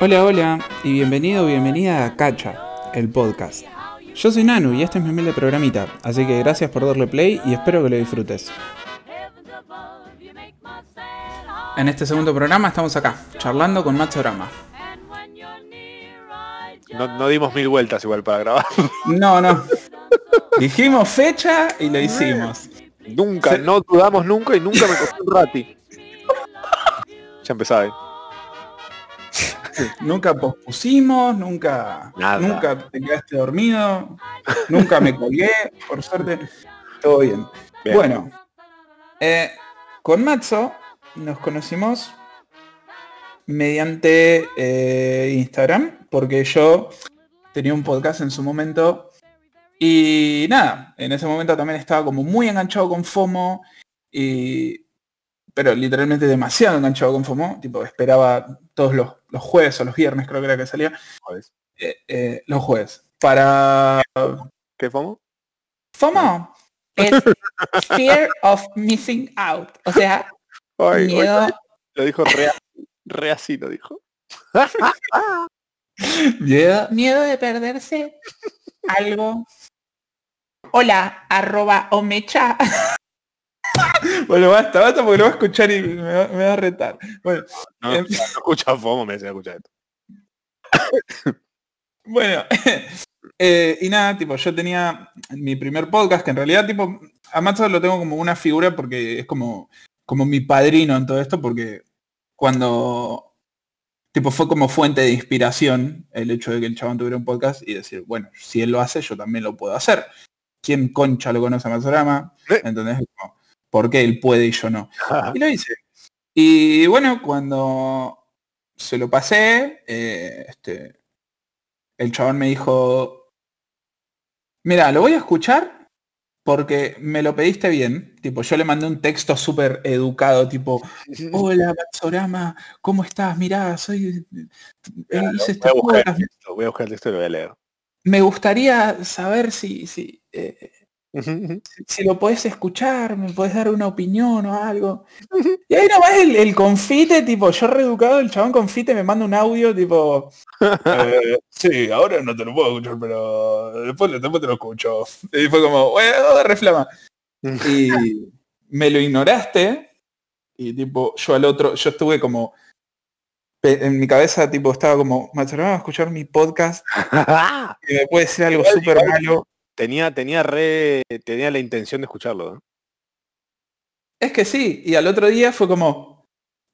Hola, hola y bienvenido o bienvenida a Cacha, el podcast. Yo soy Nanu y este es mi humilde programita, así que gracias por darle play y espero que lo disfrutes. En este segundo programa estamos acá, charlando con Matsorama. No, no dimos mil vueltas igual para grabar. No, no. Dijimos fecha y lo hicimos. Nunca, Se- no dudamos nunca y nunca me costó un rati. Ya empezaba, ¿eh? Nunca pospusimos, nunca, Nada. nunca te quedaste dormido, nunca me colgué, por suerte, todo bien. Bien. Bueno, eh, con Matzo nos conocimos mediante eh, Instagram, porque yo tenía un podcast en su momento y nada, en ese momento también estaba como muy enganchado con FOMO y pero literalmente demasiado enganchado con FOMO, tipo esperaba todos los, los jueves o los viernes creo que era que salía, eh, eh, los jueves. Para ¿Qué FOMO? FOMO es Fear of Missing Out, o sea, Ay, miedo, lo dijo re, re así, lo dijo. miedo, miedo de perderse algo. Hola, arroba omecha. Bueno, basta, basta porque lo va a escuchar y me va, me va a retar. Bueno, No, Em. no escucha FOMO, me decía escuchar esto. Bueno, eh, y nada, tipo, yo tenía mi primer podcast, que en realidad, tipo, a Matzo lo tengo como una figura porque es como, como mi padrino en todo esto, porque cuando, tipo, fue como fuente de inspiración el hecho de que el chabón tuviera un podcast y decir, bueno, si él lo hace, yo también lo puedo hacer. ¿Quién concha lo conoce a Matzorama? Eh. Como, ¿Por qué él puede y yo no? Y lo hice. Y bueno, cuando se lo pasé, eh, este, el chabón me dijo, mira, lo voy a escuchar porque me lo pediste bien. Tipo, yo le mandé un texto súper educado, tipo, hola, Matsorama, ¿cómo estás? Mirá, soy... eh, hice Voy a buscar el texto, voy a buscar el texto y lo voy a leer. Me gustaría saber si, si, eh, si lo podés escuchar, me podés dar una opinión o algo. Y ahí nomás el, el confite, tipo, yo reeducado, el chabón confite me manda un audio, tipo, eh, sí, ahora no te lo puedo escuchar, pero después, después te lo escucho. Y fue como, bueno, reflama. Y me lo ignoraste, y tipo, yo al otro, yo estuve como, en mi cabeza, tipo, estaba como, me a escuchar mi podcast y me puede decir algo súper malo. Tenía, tenía re, tenía la intención de escucharlo. Es que sí, y al otro día fue como,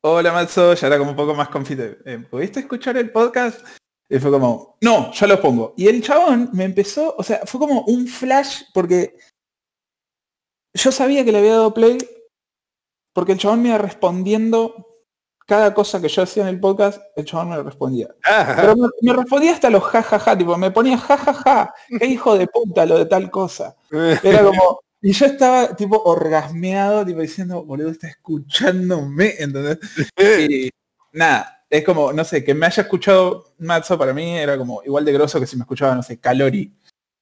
hola Matzo, ya era como un poco más confite. eh, ¿Pudiste escuchar el podcast? Y fue como, no, yo lo pongo. Y el chabón me empezó, o sea, fue como un flash porque yo sabía que le había dado play porque el chabón me iba respondiendo cada cosa que yo hacía en el podcast, el chabón me respondía. Pero me, me respondía hasta los jajaja, tipo, me ponía jajaja, qué hijo de puta lo de tal cosa. Era como, y yo estaba tipo orgasmeado, tipo diciendo, boludo, está escuchándome, ¿entendés? Y nada, es como, no sé, que me haya escuchado Matzo para mí era como igual de grosso que si me escuchaba, no sé, Calori,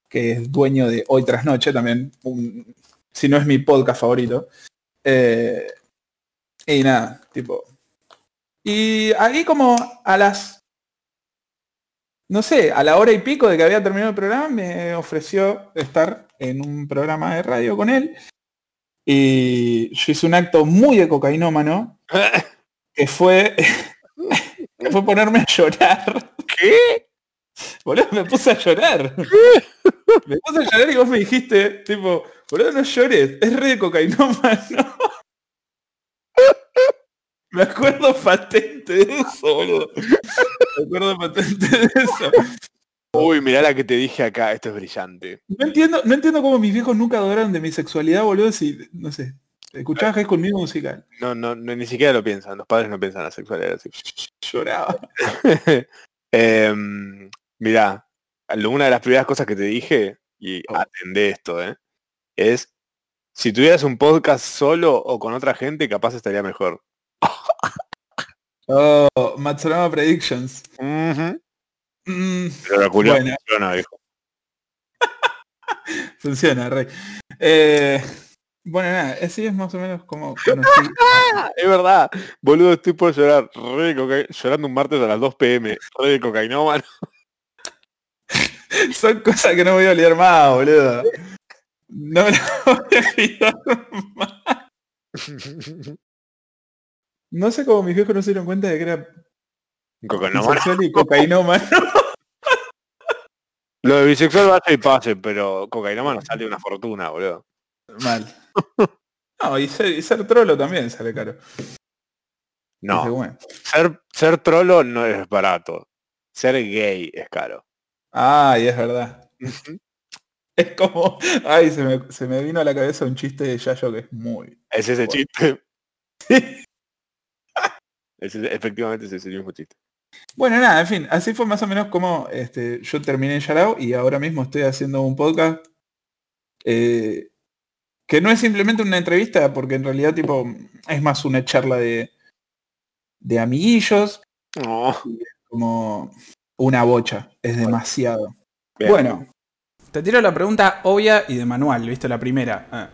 que es dueño de Hoy Tras Noche también, un- si no es mi podcast favorito. Eh, y nada, tipo. Y ahí como a las no sé, a la hora y pico de que había terminado el programa, me ofreció estar en un programa de radio con él. Y yo hice un acto muy de cocainómano, que fue, que fue ponerme a llorar. ¿Qué? Boludo, me puse a llorar. Me puse a llorar y vos me dijiste, tipo, boludo, no llores, es re de cocainómano. Me acuerdo patente de eso, boludo. Me acuerdo patente de eso. Uy, mirá la que te dije acá, esto es brillante. No entiendo, no entiendo cómo mis viejos nunca adoraron de mi sexualidad, boludo, si, no sé, escuchaba High School Musical. No, no, no, ni siquiera lo piensan, los padres no piensan la sexualidad así. Lloraba. Em, mirá, una de las primeras cosas que te dije, y Oh. atendé esto, ¿eh? es, si tuvieras un podcast solo o con otra gente, capaz estaría mejor. Oh, Matsurama Predictions. Ujú. Mm, Pero la Bueno. funciona, viejo. funciona, rey. Eh, Bueno, nada, así es más o menos como conocí. es verdad. Boludo, estoy por llorar. Re de coca- Llorando un martes a las 2 pm. Re de cocainómano. Son cosas que no voy a olvidar más, boludo. No me las voy a olvidar más. No sé cómo mis viejos no se dieron cuenta de que era bisexual y cocainómano. Lo de bisexual vaya y pase, pero cocainómano sale una fortuna, boludo. Mal. No, y ser, y ser trolo también sale caro. No, bueno. ser, ser trolo no es barato. Ser gay es caro. Ay, es verdad. Es como, ay, se me, se me vino a la cabeza un chiste de Yayo que es muy... ¿Es ese Bueno. chiste? Ese- efectivamente es ese mismo chiste. Bueno, nada, en fin, así fue más o menos como este, yo terminé en Yarao y ahora mismo estoy haciendo un podcast eh, que no es simplemente una entrevista, porque en realidad tipo es más una charla de, de amiguillos, No. como una bocha, es demasiado. Bien. Bueno, te tiro la pregunta obvia y de manual, ¿viste? La primera. Ah.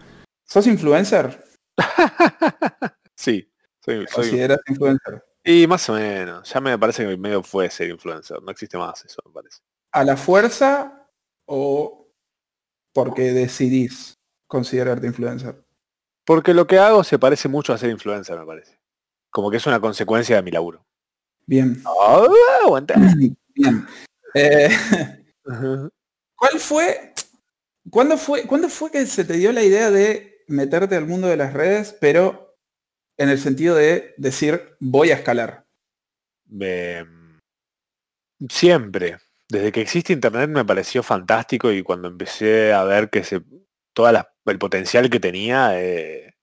¿Sos influencer? sí, soy, ¿Te soy- ¿Consideras influencer? Y más o menos. Ya me parece que medio fue ser influencer. No existe más eso, me parece. ¿A la fuerza o porque decidís considerarte influencer? Porque lo que hago se parece mucho a ser influencer, me parece. Como que es una consecuencia de mi laburo. Bien. Ah, aguanta. Bien. Eh. ¿Cuál fue, cuándo fue, cuándo fue que se te dio la idea de meterte al mundo de las redes, pero en el sentido de decir voy a escalar? Me- Siempre. Desde que existe internet me pareció fantástico y cuando empecé a ver que se toda el potencial que tenía, eh,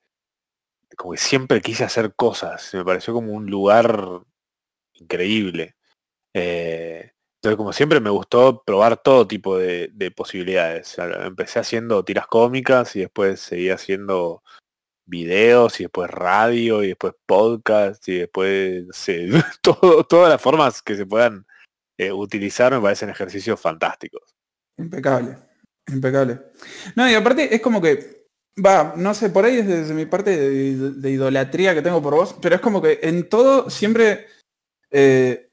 como que siempre quise hacer cosas. Me pareció como un lugar increíble. Eh, entonces, como siempre me gustó probar todo tipo de, de posibilidades. Empecé haciendo tiras cómicas y después seguí haciendo videos y después radio y después podcast y después no todo, todas las formas que se puedan eh, utilizar me parecen ejercicios fantásticos. Impecable, impecable. No, y aparte es como que, va, no sé, por ahí es desde mi parte de, de idolatría que tengo por vos, pero es como que en todo siempre eh,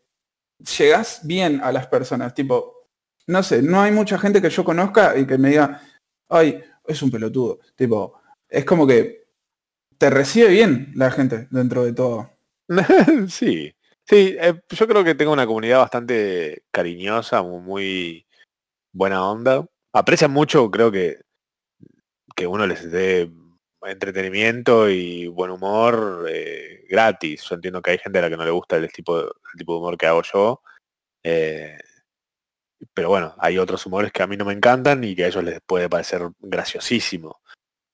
llegás bien a las personas, tipo, no sé, no hay mucha gente que yo conozca y que me diga, ay, es un pelotudo, tipo, es como que te recibe bien la gente dentro de todo. sí, sí, eh, yo creo que tengo una comunidad bastante cariñosa, mu- muy buena onda. Aprecian mucho, creo que, que uno les dé entretenimiento y buen humor eh, gratis. Yo entiendo que hay gente a la que no le gusta el tipo de, el tipo de humor que hago yo. eh, pero bueno, hay otros humores que a mí no me encantan y que a ellos les puede parecer graciosísimo.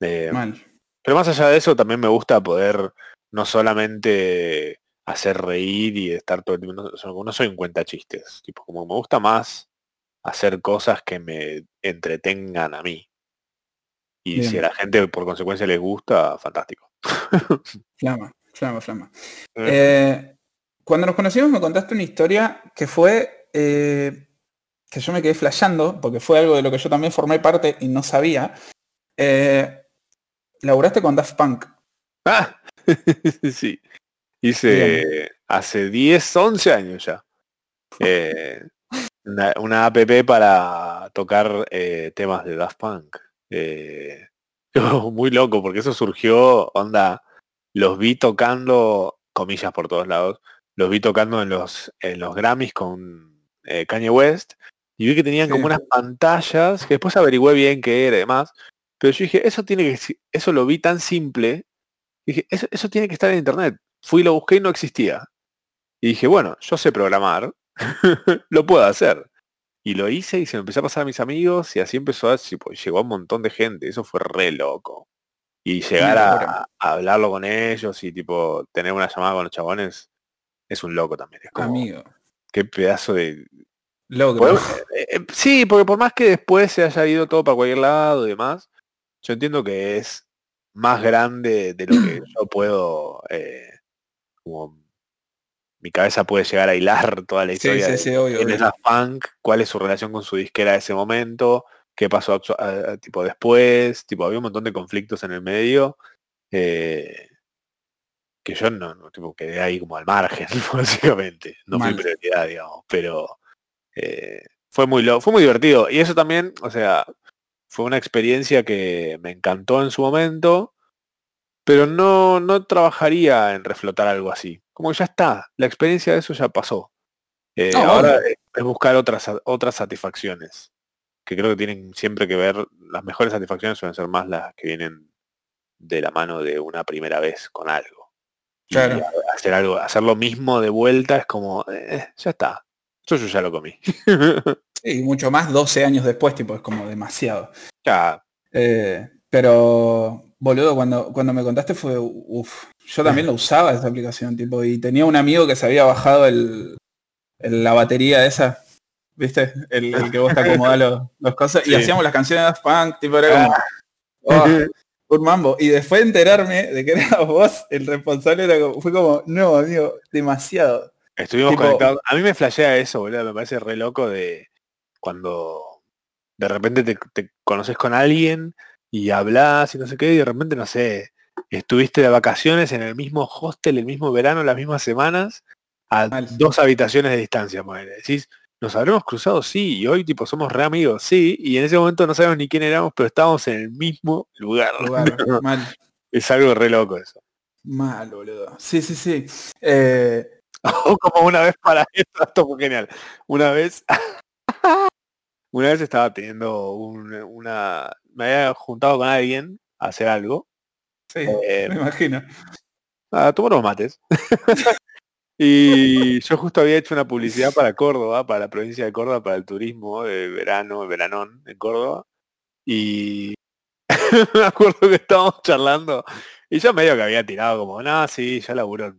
Eh, Mal. Pero más allá de eso, también me gusta poder no solamente hacer reír y estar todo el tiempo, no, so- no soy un cuenta chistes, tipo, como me gusta más hacer cosas que me entretengan a mí. Y si a la gente por consecuencia les gusta, fantástico. Flama, flama, flama. Eh. Eh, cuando nos conocimos me contaste una historia que fue eh, que yo me quedé flasheando, porque fue algo de lo que yo también formé parte y no sabía. Eh, laburaste con Daft Punk. Ah, sí. Hice hace 10, 11 años ya. eh, una, una app para tocar eh, temas de Daft Punk. Eh, muy loco, porque eso surgió, onda, los vi tocando, comillas por todos lados, los vi tocando en los, en los Grammys con Kanye West, y vi que tenían como Sí. unas pantallas, que después averigüé bien qué era y demás, pero yo dije, eso tiene que, eso lo vi tan simple, dije, eso, eso tiene que estar en internet. Fui y lo busqué y no existía. Y dije, bueno, yo sé programar, lo puedo hacer. Y lo hice y se lo empecé a pasar a mis amigos y así empezó a, tipo, llegó a un montón de gente, eso fue re loco. Y llegar a, hablarlo con ellos y tipo tener una llamada con los chabones es un loco también. Es como, Amigo. qué pedazo de... Logro. Eh, eh, sí, porque por más que después se haya ido todo para cualquier lado y demás, yo entiendo que es más grande de lo que yo puedo, eh, como mi cabeza puede llegar a hilar toda la Sí, historia sí, de sí, obvio, quién es obvio. Daft Punk, cuál es su relación con su disquera de ese momento, qué pasó a- a- tipo después, tipo había un montón de conflictos en el medio eh, que yo no, no, tipo quedé ahí como al margen, básicamente. No fui Mal. prioridad, digamos, pero eh, fue muy lo, fue muy divertido. Y eso también, o sea, fue una experiencia que me encantó en su momento, pero no, no trabajaría en reflotar algo así. Como ya está, la experiencia de eso ya pasó. Eh, No, ahora es buscar otras, otras satisfacciones, que creo que tienen siempre que ver, las mejores satisfacciones suelen ser más las que vienen de la mano de una primera vez con algo. Claro. hacer algo, hacer lo mismo de vuelta es como, eh, ya está. Eso yo ya lo comí. Sí, mucho más 12 años después, tipo, es como demasiado. ya, Eh, pero, boludo, cuando, cuando me contaste fue, uff, yo también lo usaba esa aplicación, tipo, y tenía un amigo que se había bajado el, el- la batería esa, ¿viste? El, el que vos te acomodás los, los cosas, y hacíamos las canciones de Punk, tipo, era como, oh, un mambo. Y después de enterarme de que eras vos el responsable, era como- fue como, no, amigo, demasiado. Estuvimos Tipo- conectados. A mí me flashea eso, boludo. Me parece re loco de cuando de repente te, te conoces con alguien y hablas y no sé qué, y de repente, no sé, estuviste de vacaciones en el mismo hostel, el mismo verano, las mismas semanas, a Mal. dos habitaciones de distancia, ponele. Decís, nos habremos cruzado, sí, y hoy tipo somos re amigos, sí, y en ese momento no sabemos ni quién éramos, pero estábamos en el mismo lugar. Lugar, mal. Es algo re loco eso. Mal, boludo. Sí, sí, sí. Eh, O como una vez para esto, esto fue genial. Una vez, una vez estaba teniendo un- una, me había juntado con alguien a hacer algo, sí, eh, me imagino. a tomar unos mates. y yo justo había hecho una publicidad para Córdoba, para la provincia de Córdoba, para el turismo de verano, veranón en Córdoba. Y me acuerdo que estábamos charlando y yo medio que había tirado como, no, sí, ya laburo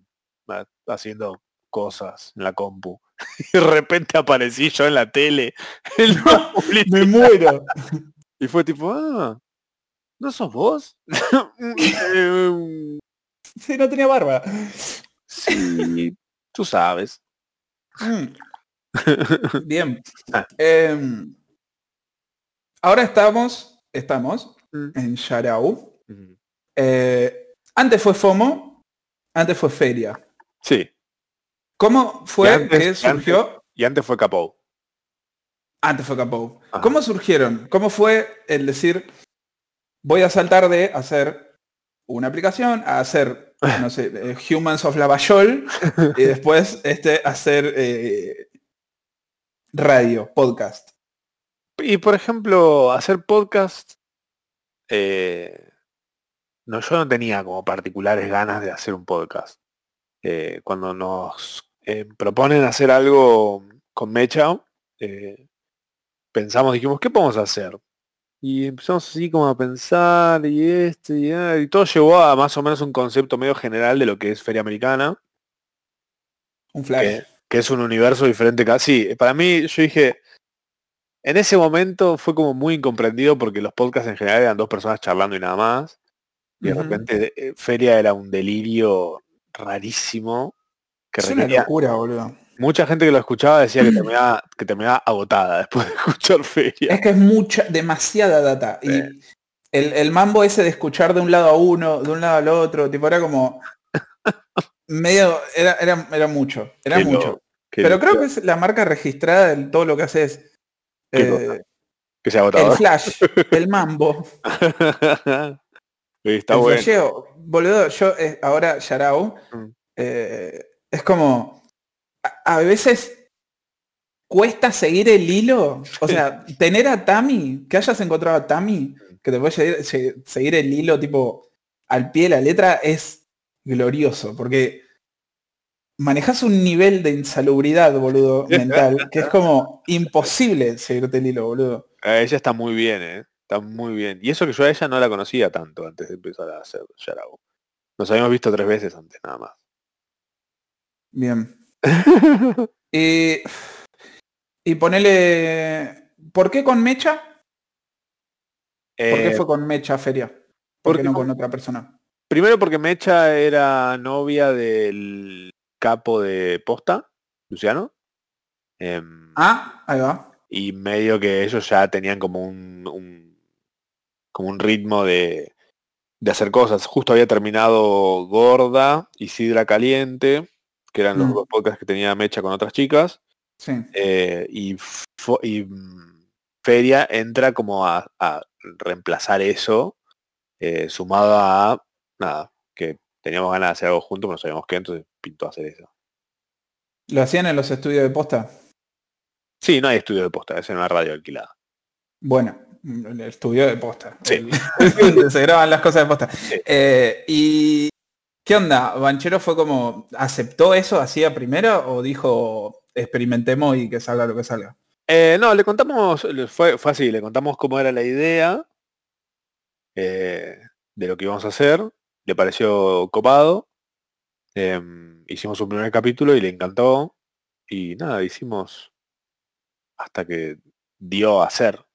haciendo cosas en la compu. Y de repente aparecí yo en la tele. publicidad, Me muero. y fue tipo, ah, ¿no sos vos? "Eh, Sí, no tenía barba. sí, tú sabes. Mm, Bien. Ah. Em, ahora estamos, estamos Mm. en Yarau. Eh, antes fue FOMO, antes fue Feria. Sí, ¿Cómo fue Y antes- que y surgió? y antes fue Capou. Antes fue Capou. Ajá. ¿Cómo surgieron? ¿Cómo fue el decir, voy a saltar de hacer una aplicación a hacer, no sé, eh, Humans of Lavallol y después este, hacer eh, radio, podcast? Y por ejemplo, hacer podcast, eh, no, yo no tenía como particulares ganas de hacer un podcast. Eh, cuando nos eh, proponen hacer algo con Mecha, eh, pensamos, dijimos, ¿qué podemos hacer? Y empezamos así como a pensar y este y, y todo llevó a más o menos un concepto medio general de lo que es Feria Americana, Un flash. que, que es un universo diferente casi. Para mí, yo dije, en ese momento fue como muy incomprendido porque los podcasts en general eran dos personas charlando y nada más. Y de repente eh, Feria era un delirio rarísimo que Es una locura, boludo. Mucha gente que lo escuchaba decía que terminaba, que terminaba agotada después de escuchar Feria. Es que es mucha, demasiada data. Y el, el mambo ese de escuchar de un lado a uno, de un lado al otro, tipo era como medio, era, era, era mucho, era Qué mucho. loco, Pero loco. creo que es la marca registrada de todo lo que hace es ¿Qué eh, que se el agotaba. flash, el mambo, Está el bueno. flasheo. Boludo, yo eh, ahora Yarao, Mm. eh, es como a, a veces cuesta seguir el hilo. O sea, tener a Tami, que hayas encontrado a Tami, que te puede seguir, se- seguir el hilo tipo al pie de la letra, es glorioso, porque manejas un nivel de insalubridad, boludo, mental, que es como imposible seguirte el hilo, boludo. Eh, Ella está muy bien, ¿eh? Está muy bien. Y eso que yo a ella no la conocía tanto antes de empezar a hacer Yarao. Nos habíamos visto tres veces antes, nada más. Bien. Y, y ponele. ¿Por qué con Mecha? ¿Por qué Eh, fue con Mecha Feria? ¿Por porque qué no con- otra persona? Primero porque Mecha era novia del capo de posta, Luciano. Em, Ah, ahí va. y medio que ellos ya tenían como un, un- como un ritmo de, de hacer cosas. Justo había terminado Gorda y Sidra Caliente, que eran los Mm. dos podcasts que tenía Mecha con otras chicas. Sí. eh, y, mm, Feria entra como a, a reemplazar eso, eh, sumado a nada, que teníamos ganas de hacer algo juntos, pero no sabíamos qué, entonces pintó hacer eso. ¿Lo hacían en los estudios de posta? Sí, no hay estudio de posta, es en una radio alquilada. Bueno, el estudio de posta. Sí. El- se graban las cosas de posta. Sí. Eh, ¿Y qué onda? ¿Banchero fue como, aceptó eso así a primero o dijo experimentemos y que salga lo que salga? Eh, no, le contamos, fue, fue así, le contamos cómo era la idea eh, de lo que íbamos a hacer, le pareció copado, em, hicimos un primer capítulo y le encantó, y nada, hicimos hasta que dio a hacer.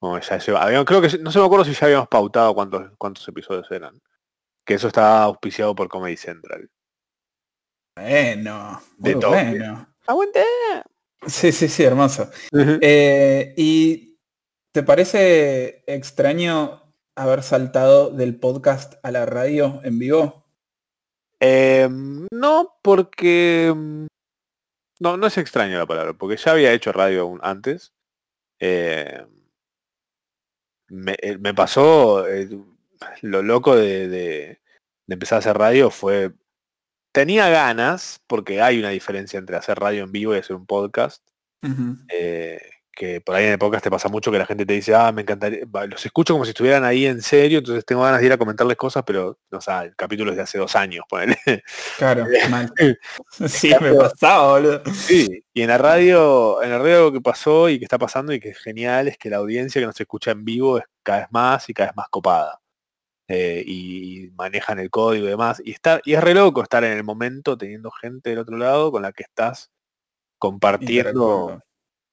Creo que, no se me acuerdo si ya habíamos pautado cuántos, cuántos episodios eran, que eso estaba auspiciado por Comedy Central. Bueno, De todo. bueno. ¡Aguante! Sí, sí, sí, hermoso. Eh, ¿Y te parece extraño haber saltado del podcast a la radio en vivo? Em, no, porque... mm, No, no es extraño la palabra, porque ya había hecho radio aún antes. Eh, me, eh, me pasó eh, lo loco de, de- de empezar a hacer radio fue... Tenía ganas, porque hay una diferencia entre hacer radio en vivo y hacer un podcast. Eh, que por ahí en el podcast te pasa mucho que la gente te dice, ah, me encantaría, los escucho como si estuvieran ahí en serio, entonces tengo ganas de ir a comentarles cosas, pero, o sea, el capítulo es de hace dos años, ponele. Claro, mal. Sí, me pasaba, boludo. Sí, y en la radio, en la radio lo que pasó y que está pasando y que es genial es que la audiencia que nos escucha en vivo es cada vez más y cada vez más copada. Eh, y, y manejan el código y demás. Y está, y es re loco estar en el momento teniendo gente del otro lado con la que estás compartiendo.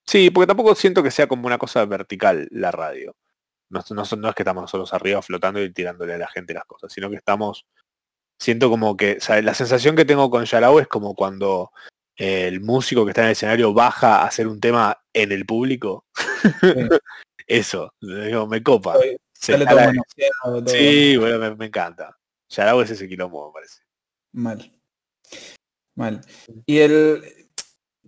Sí, porque tampoco siento que sea como una cosa vertical la radio. No, no, no es que estamos nosotros arriba flotando y tirándole a la gente las cosas, sino que estamos, siento como que, o sea, la sensación que tengo con Yarao es como cuando eh, el músico que está en el escenario baja a hacer un tema en el público. Eso, digo, me copa. Se Sale está todo la- manoseado, todo Sí, bueno, me, me encanta. Yarao es ese quilombo, me parece. mal. Mal. Y el...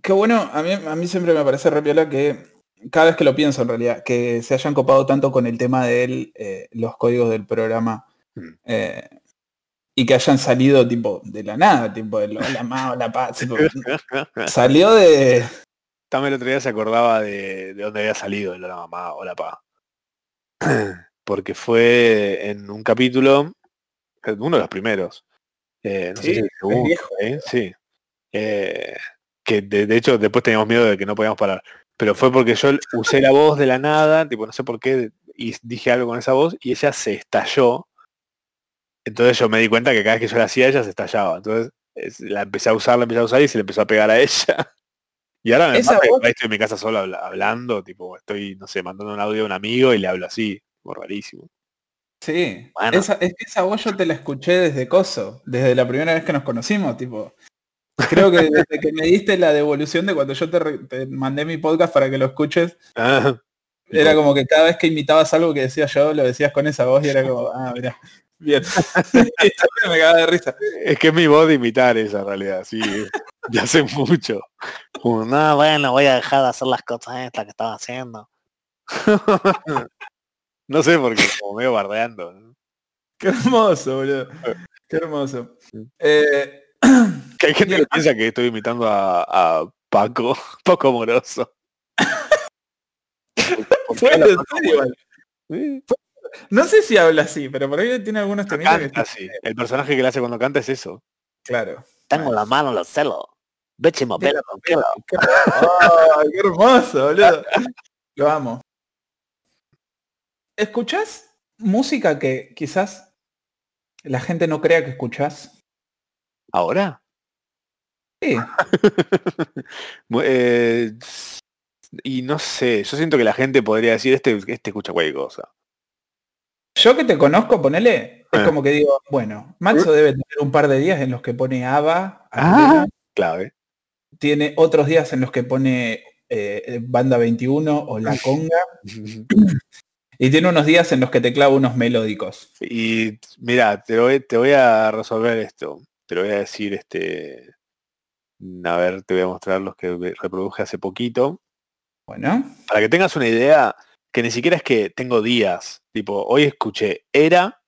Qué bueno, a mí, a mí siempre me parece re piola que, cada vez que lo pienso en realidad, que se hayan copado tanto con el tema de él, eh, los códigos del programa, Mm. eh, y que hayan salido tipo de la nada, tipo el hola ma, hola pa, tipo, salió de... También el otro día se acordaba de, de dónde había salido el hola mamá, hola pa. Porque fue en un capítulo, eh, uno de los primeros. eh, no sé Sí, si el segundo, viejo. ¿eh? Sí. Eh, que de, de hecho después teníamos miedo de que no podíamos parar. Pero fue porque yo usé la voz de la nada, tipo no sé por qué, y dije algo con esa voz y ella se estalló. Entonces yo me di cuenta que cada vez que yo la hacía ella se estallaba. Entonces es- la empecé a usar, la empecé a usar y se le empezó a pegar a ella. Y ahora me pasa voz- estoy en mi casa solo habla- hablando, tipo, estoy, no sé, mandando un audio a un amigo y le hablo así, como rarísimo. Sí, Bueno. esa, es que esa voz yo te la escuché desde Coso, desde la primera vez que nos conocimos, tipo. Creo que desde que me diste la devolución de cuando yo te, mandé mi podcast para que lo escuches, Ah, era como que cada vez que imitabas algo que decía yo, lo decías con esa voz y era como, ah, mira, bien. Me cagaba de risa. es que es mi voz de imitar esa realidad, sí, ya hace mucho. Como, no, bueno, voy a dejar de hacer las cosas estas que estaba haciendo. no sé por qué, como medio bardeando. ¿no? Qué hermoso, boludo. Qué hermoso. Eh, Que hay gente que piensa que estoy imitando a, a Paco, Paco Moroso. Sí, no sé si habla así, pero por ahí tiene algunos temitas que así. El personaje que le hace cuando canta es eso. Claro. Tengo la mano en los celos. Beche movelo con. ¡Ay, qué hermoso, boludo! Lo amo. ¿Escuchás música que quizás la gente no crea que escuchás? ¿Ahora? Sí. Eh, y no sé, yo siento que la gente podría decir, este, este escucha cualquier cosa. Yo que te conozco, ponele, es Ah. como que digo, bueno, Maxo debe tener un par de días en los que pone ABBA, Ah. Clave. tiene otros días en los que pone eh, Banda 21 o La Conga. y tiene unos días en los que te clava unos melódicos. Y mira, te voy, te voy a resolver esto. Te lo voy a decir, este... A ver, te voy a mostrar los que reproduje hace poquito. Bueno. Para que tengas una idea, que ni siquiera es que tengo días. Tipo, hoy escuché Era,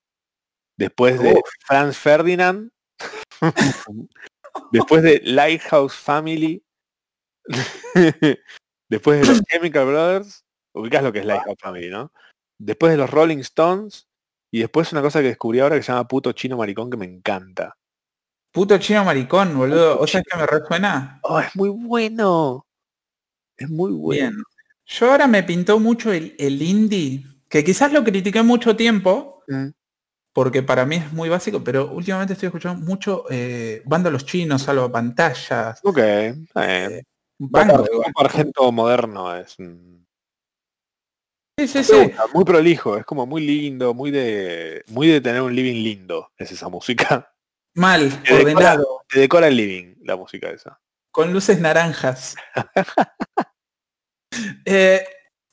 después de Uf. Franz Ferdinand, después de Lighthouse Family, después de los Chemical Brothers, ubicás lo que es Lighthouse Family, ¿no? Después de los Rolling Stones, y después una cosa que descubrí ahora que se llama puto chino maricón que me encanta. Puto chino maricón, boludo. ¿O sea que me resuena? Oh, es muy bueno. Es muy bueno. Bien. Yo ahora me pintó mucho el, el indie, que quizás lo critiqué mucho tiempo, Mm. porque para mí es muy básico, pero últimamente estoy escuchando mucho eh, banda Los Chinos, Salva Pantallas. Ok, bien. eh, Un poco argento moderno es. mm, Sí, sí, sí. muy prolijo, es como muy lindo, muy de muy de tener un living lindo, es esa música. Mal, Te decora- ordenado, Te decora el living, la música esa. con luces naranjas. Eh,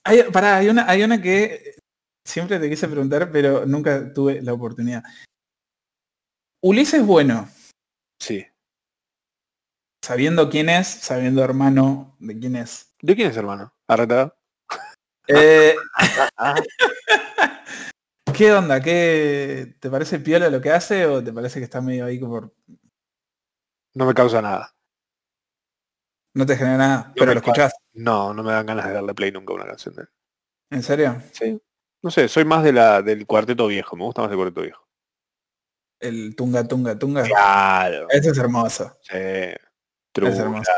hay, pará, hay una, hay una que siempre te quise preguntar, pero nunca tuve la oportunidad. Ulises Bueno, Sí. sabiendo quién es, sabiendo hermano de quién es. ¿De quién es hermano? ¿Arretado? Eh, ¿Qué onda? ¿Qué te parece piola lo que hace o te parece que está medio ahí como No me causa nada. no te genera nada? pero lo escuchás. No, no me dan ganas de darle play nunca a una canción de él. ¿En serio? Sí. No sé, soy más de la del cuarteto viejo, me gusta más el cuarteto viejo. El tunga tunga tunga. Claro. Eso es hermoso. Sí. hermoso.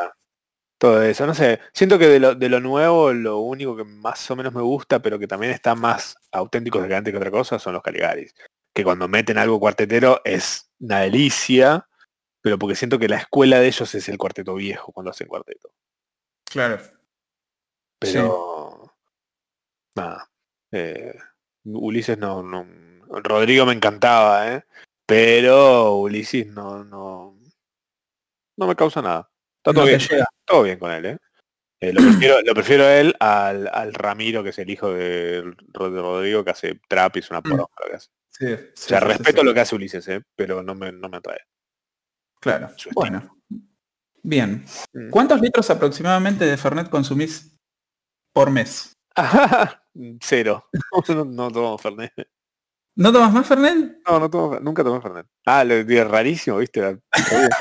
Todo eso, no sé. Siento que de lo, de lo nuevo, lo único que más o menos me gusta, pero que también está más auténtico de que antes que otra cosa, son los Caligaris. Que cuando meten algo cuartetero es una delicia, pero porque siento que la escuela de ellos es el cuarteto viejo cuando hacen cuarteto. Claro. Pero nada. eh, Ulises no, no. Rodrigo me encantaba, ¿eh? Pero Ulises no, no. No me causa nada. Está todo No bien. Todo bien con él, ¿eh? Eh, lo, prefiero, lo prefiero a él al, al Ramiro, que es el hijo de, Ro- de Rodrigo, que hace trap y es una Mm. poronga lo que hace. Sí, O sea, sí, respeto lo que hace Ulises, ¿eh? Pero no me, no me atrae. Claro. Bueno. Bien. Mm. ¿Cuántos litros aproximadamente de Fernet consumís por mes? Cero. No, no tomo Fernet. ¿No tomas más Fernet? No, no tomo, nunca tomé Fernet. Ah, lo es rarísimo, viste. Re bien,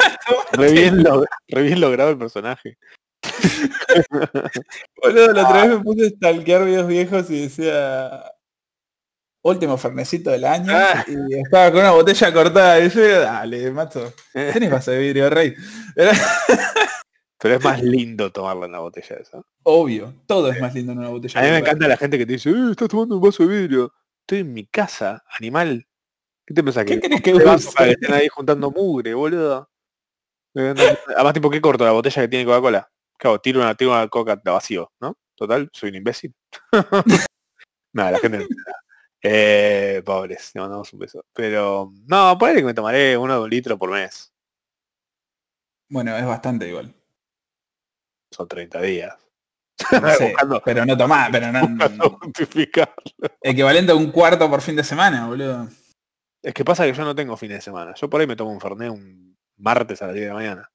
re bien lo- re bien logrado el personaje. Boludo, la otra vez me puse a stalkear videos viejos y decía último fernecito del año Ah. y estaba con una botella cortada y yo dale, macho, tenés vaso de vidrio, rey. Pero es más lindo tomarlo en la botella esa. obvio, todo es más lindo en una botella. A mí me encanta la gente que te dice, "Eh, estás tomando un vaso de vidrio. Estoy en mi casa, animal. ¿Qué te pensás ¿Qué que querés que estén ahí juntando mugre, boludo? Eh, Además, tipo, ¿qué corto la botella que tiene Coca-Cola? ¿Qué hago? Tiro una, tiro una coca de vacío, ¿no? Total, soy un imbécil. Nada, la gente. Eh, pobres, le mandamos un beso. Pero, no, ponele que me tomaré uno de un litro por mes. Bueno, es bastante igual. Son 30 días. No sé, Buscando- pero no tomás, pero no, justificar. equivalente a un cuarto por fin de semana, boludo. Es que pasa que yo no tengo fin de semana. Yo por ahí me tomo un Fernet un martes a las 10 de la mañana.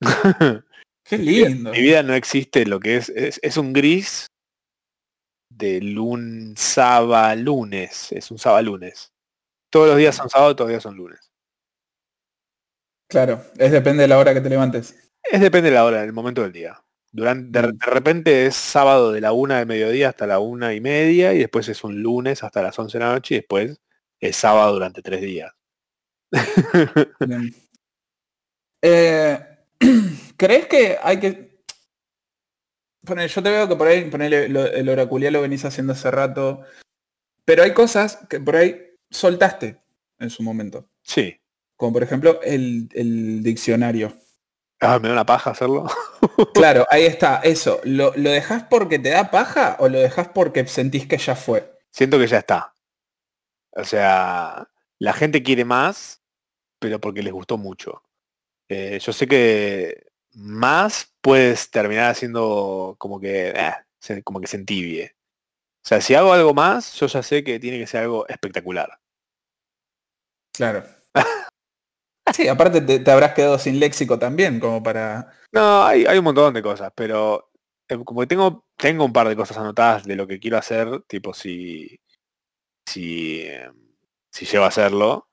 Qué lindo. Mi vida no existe lo que es, es, es un gris de lun sábado lunes. Es un sábado lunes. Todos los días son sábado, todos los días son lunes. Claro, es depende de la hora que te levantes. Es depende de la hora, del momento del día. Durante, de, de repente es sábado de la una del mediodía hasta la una y media y después es un lunes hasta las 11 de la noche y después es sábado durante tres días. Eh, ¿Crees que hay que... Yo te veo que por ahí ponele, lo- el oraculiar lo venís haciendo hace rato, pero hay cosas que por ahí soltaste en su momento. sí. Como por ejemplo el, el diccionario. Ah, me da una paja hacerlo. Claro, ahí está, eso. ¿Lo, ¿Lo dejás porque te da paja o lo dejás porque sentís que ya fue? Siento que ya está. O sea, la gente quiere más, pero porque les gustó mucho. Eh, yo sé que más puedes terminar haciendo como que, eh, como que se entibie. O sea, si hago algo más, yo ya sé que tiene que ser algo espectacular. Claro. Sí, aparte te, te habrás quedado sin léxico también, como para... No, hay, hay un montón de cosas, pero eh, como que tengo, tengo un par de cosas anotadas de lo que quiero hacer, tipo si, si, eh, si llego a hacerlo,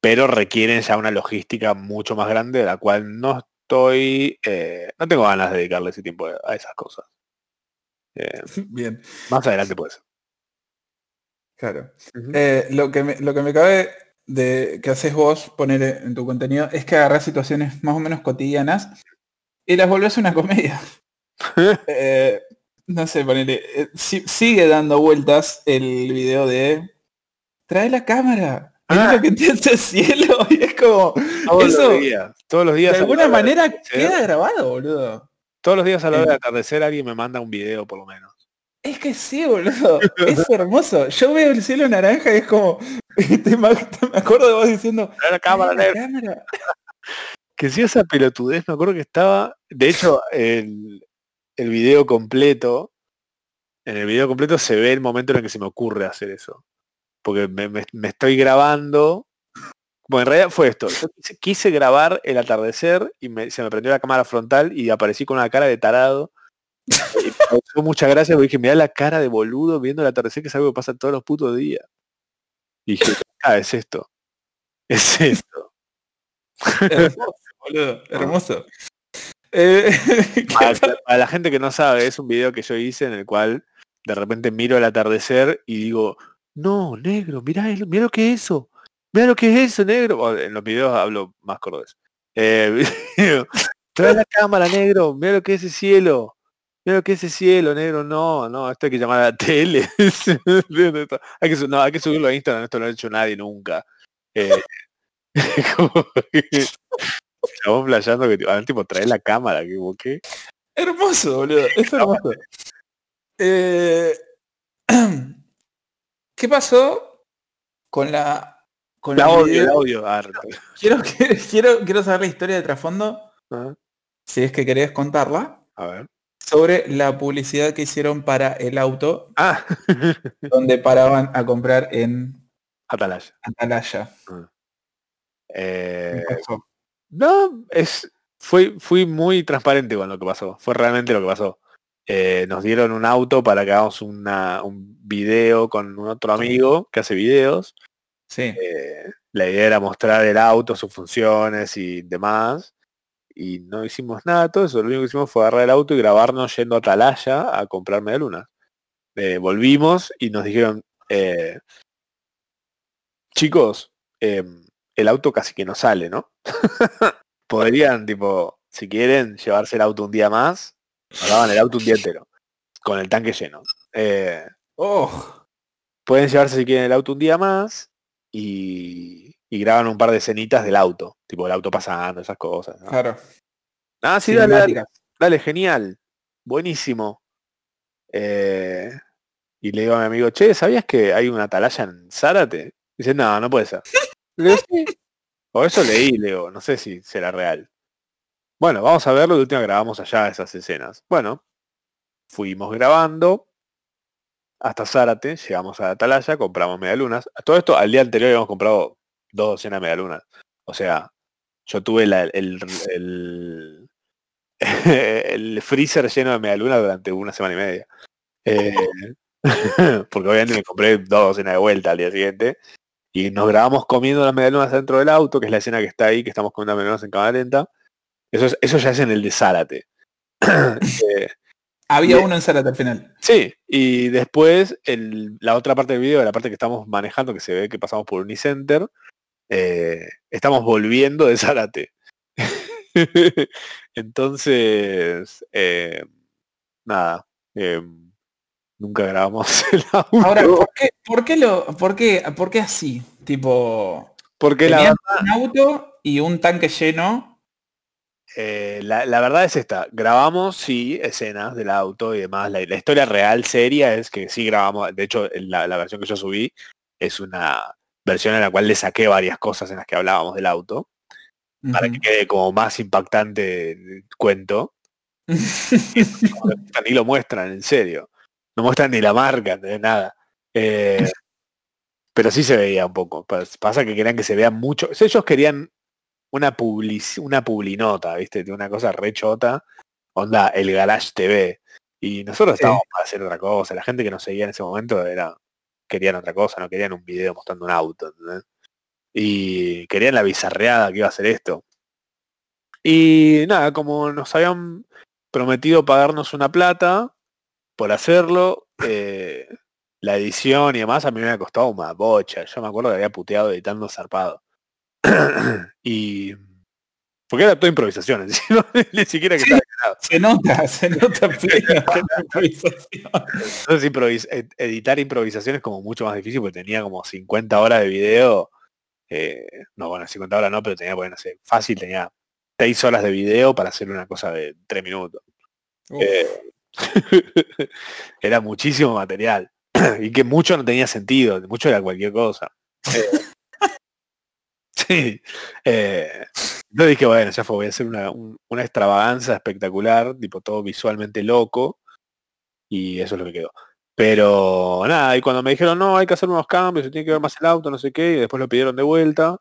pero requieren ya una logística mucho más grande, de la cual no estoy, eh, no tengo ganas de dedicarle ese tiempo a esas cosas. Eh, Bien, más adelante puede ser. claro. Eh, lo, que me, lo que me cabe de que haces vos poner en tu contenido es que agarrás situaciones más o menos cotidianas y las volvés una comedia. Eh, no sé, ponele, eh, si- sigue dando vueltas el video de trae la cámara. Ah. lo que tiene el cielo y es como Todos eso los días, todos los días. de alguna manera queda grabado, boludo. Todos los días a la hora Eh. de atardecer alguien me manda un video por lo menos. Es que sí, boludo. Es hermoso. Yo veo el cielo naranja y es como. te me acuerdo de vos diciendo. La cámara, "Trae la negro". cámara". Que si esa pelotudez, me acuerdo que estaba, de hecho, el, el video completo, en el video completo se ve el momento en el que se me ocurre hacer eso. Porque me, me- me estoy grabando. Bueno, en realidad fue esto. Yo quise, quise grabar el atardecer y me- se me prendió la cámara frontal y aparecí con una cara de tarado. Y me causó mucha gracia porque dije, mirá la cara de boludo viendo el atardecer, que es algo que pasa todos los putos días. Y dije, ah, es esto. Es esto. Hermoso, boludo. Hermoso. Eh, ¿qué Para, pa- para la gente que no sabe, es un video que yo hice en el cual de repente miro el atardecer y digo, no, negro, mirá, el- mirá lo que es eso. Mirá lo que es eso, negro. En los videos hablo más cordés. Eh, Trae la cámara, negro, mira lo que es ese cielo. Lo que es ese cielo, negro. No, no, esto hay que llamar a la tele. hay, que, su- no, hay que subirlo a Instagram, esto no lo ha hecho nadie nunca. Eh, como que- Estamos flasheando que tipo, ah, tipo trae la cámara, que ¿qué? hermoso, boludo. Es hermoso. Eh, ¿Qué pasó con la. con El el audio, el audio. Quiero, quiero, quiero saber la historia de trasfondo, si es que querés contarla, A ver. Sobre la publicidad que hicieron para el auto Ah, donde paraban a comprar en Atalaya. Atalaya. Eh, ¿Qué pasó? no, es, fui, fui muy transparente con lo que pasó. Fue realmente lo que pasó. Eh, nos dieron un auto para que hagamos una, un video con un otro amigo que hace videos. Sí. Eh, la idea era mostrar el auto, sus funciones y demás. Y no hicimos nada de todo eso. Lo único que hicimos fue agarrar el auto y grabarnos yendo a Atalaya a comprar medialunas. Eh, volvimos y nos dijeron, eh, chicos, em, el auto casi que no sale, ¿no? Podrían, tipo, si quieren, llevarse el auto un día más, nos daban el auto un día entero, con el tanque lleno. Eh, Oh, pueden llevarse si quieren el auto un día más y, y graban un par de escenitas del auto, tipo el auto pasando, esas cosas. ¿no? claro. Ah, sí, dale, dale, genial, buenísimo. Eh, y le digo a mi amigo, che, ¿sabías que hay una atalaya en Zárate? Dice, no, no puede ser. Le digo, "Sí". O eso leí, le digo, no sé si será real. Bueno, vamos a verlo, de última grabamos allá esas escenas. Bueno, fuimos grabando hasta Zárate, llegamos a Atalaya, compramos medialunas. Todo esto, al día anterior habíamos comprado dos docenas de medialunas. O sea, yo tuve la- el, el, el freezer lleno de medialunas durante una semana y media. Eh, porque obviamente me compré dos docenas de vuelta al día siguiente. Y nos grabamos comiendo las medialunas dentro del auto, que es la escena que está ahí, que estamos comiendo medialunas en cámara lenta. Eso, es- eso ya es en el de Zárate. Eh, Había uno en Zárate al final. Sí, y después el- la otra parte del video, la parte que estamos manejando, que se ve que pasamos por Unicenter, eh, estamos volviendo de Zárate. Entonces, eh, nada, eh, nunca grabamos el auto. Ahora, ¿por qué, por qué lo, por qué, por qué así? Tipo, porque la, tenían un auto y un tanque lleno. eh, la, la verdad es esta, grabamos sí escenas del auto y demás. La, la historia real seria es que sí grabamos, de hecho la, la versión que yo subí es una versión en la cual le saqué varias cosas en las que hablábamos del auto. para que quede como más impactante el cuento. Ni lo muestran, en serio. No muestran ni la marca, de nada. Eh, pero sí se veía un poco. Pas- Pasa que querían que se vea mucho. Ellos querían una publici- una publinota, ¿viste? De una cosa rechota. Onda, el Garage TV. Y nosotros Sí. estábamos para hacer otra cosa. La gente que nos seguía en ese momento era querían otra cosa, no querían un video mostrando un auto. ¿entendés? Y querían la bizarreada que iba a hacer esto. Y nada, como nos habían prometido pagarnos una plata por hacerlo, eh, la edición y demás a mí me había costado una bocha. Yo me acuerdo que había puteado editando zarpado. y porque era toda improvisación, encima, ni siquiera que Sí. estaba Se nota, se nota pleno que la improvisación. Entonces improvis- editar improvisación es como mucho más difícil porque tenía como 50 horas de video. eh, no, bueno, 50 horas no, pero tenía, bueno, no sé, fácil, tenía 6 horas de video para hacer una cosa de 3 minutos. Eh, era muchísimo material. y que mucho no tenía sentido, mucho era cualquier cosa. Eh, sí. Entonces dije, bueno, ya fue, voy a hacer una, un- una extravaganza espectacular, tipo todo visualmente loco. Y eso es lo que quedó. Pero nada, y cuando me dijeron, no, hay que hacer unos cambios, se tiene que ver más el auto, no sé qué, y después lo pidieron de vuelta.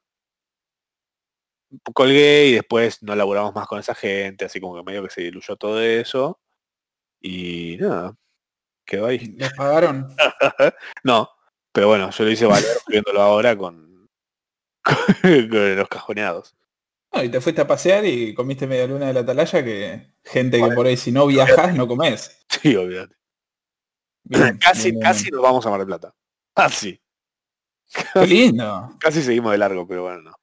Colgué y después no laburamos más con esa gente, así como que medio que se diluyó todo eso. Y nada, quedó ahí. ¿Les pagaron? No, pero bueno, yo lo hice valer escribiéndolo ahora con, con los cajoneados. No, y te fuiste a pasear y comiste media luna de la atalaya que gente que por ahí si no viajas no comes. Sí, olvídate. Bien, Casi, bien, casi bien. nos vamos a Mar del Plata. Casi. Qué lindo. Casi seguimos de largo, pero bueno, no.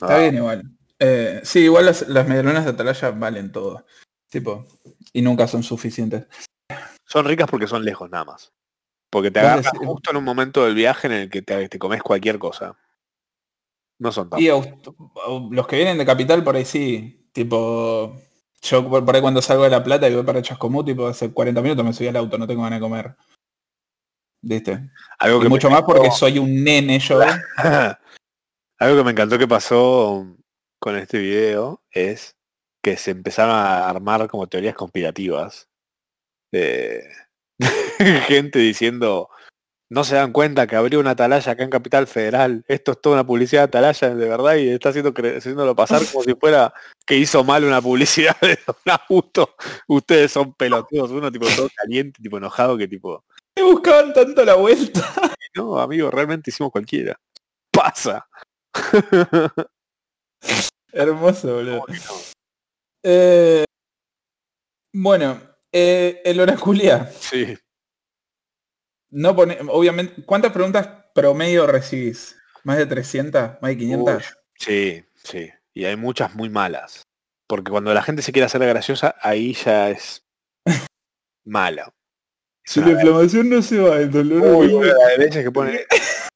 Está No, bien igual. Eh, sí, igual las, las medialunas de atalaya valen todo. Tipo, y nunca son suficientes. Son ricas porque son lejos nada más. Porque te agarran decís- justo en un momento del viaje en el que te, te comes cualquier cosa. No son tan... Y los que vienen de capital por ahí sí. Tipo, yo por, ahí cuando salgo de La Plata y voy para Chascomú, tipo hace 40 minutos me subí al auto, no tengo ganas de comer. ¿Viste? Algo Y que, mucho me más porque soy un nene yo. Algo que me encantó que pasó con este video es que se empezaron a armar como teorías conspirativas. de gente diciendo, no se dan cuenta que abrió una atalaya acá en Capital Federal. Esto es toda una publicidad de atalaya de verdad y está haciendo haciéndolo pasar como si fuera que hizo mal una publicidad de un auto. Ustedes son pelotudos, uno tipo todo caliente, tipo enojado que tipo, Me buscaban tanto la vuelta. no, amigo, realmente hicimos cualquiera. Pasa. Hermoso, boludo. Eh, bueno, eh, el oraculia. Sí. No pone, obviamente, ¿cuántas preguntas promedio recibís? ¿Más de 300? ¿Más de 500? Uy, sí, sí. Y hay muchas muy malas. Porque cuando la gente se quiere hacer graciosa, ahí ya es mala. Es Si la inflamación no se va, el dolor Uy, no boludo, la de veces que pone.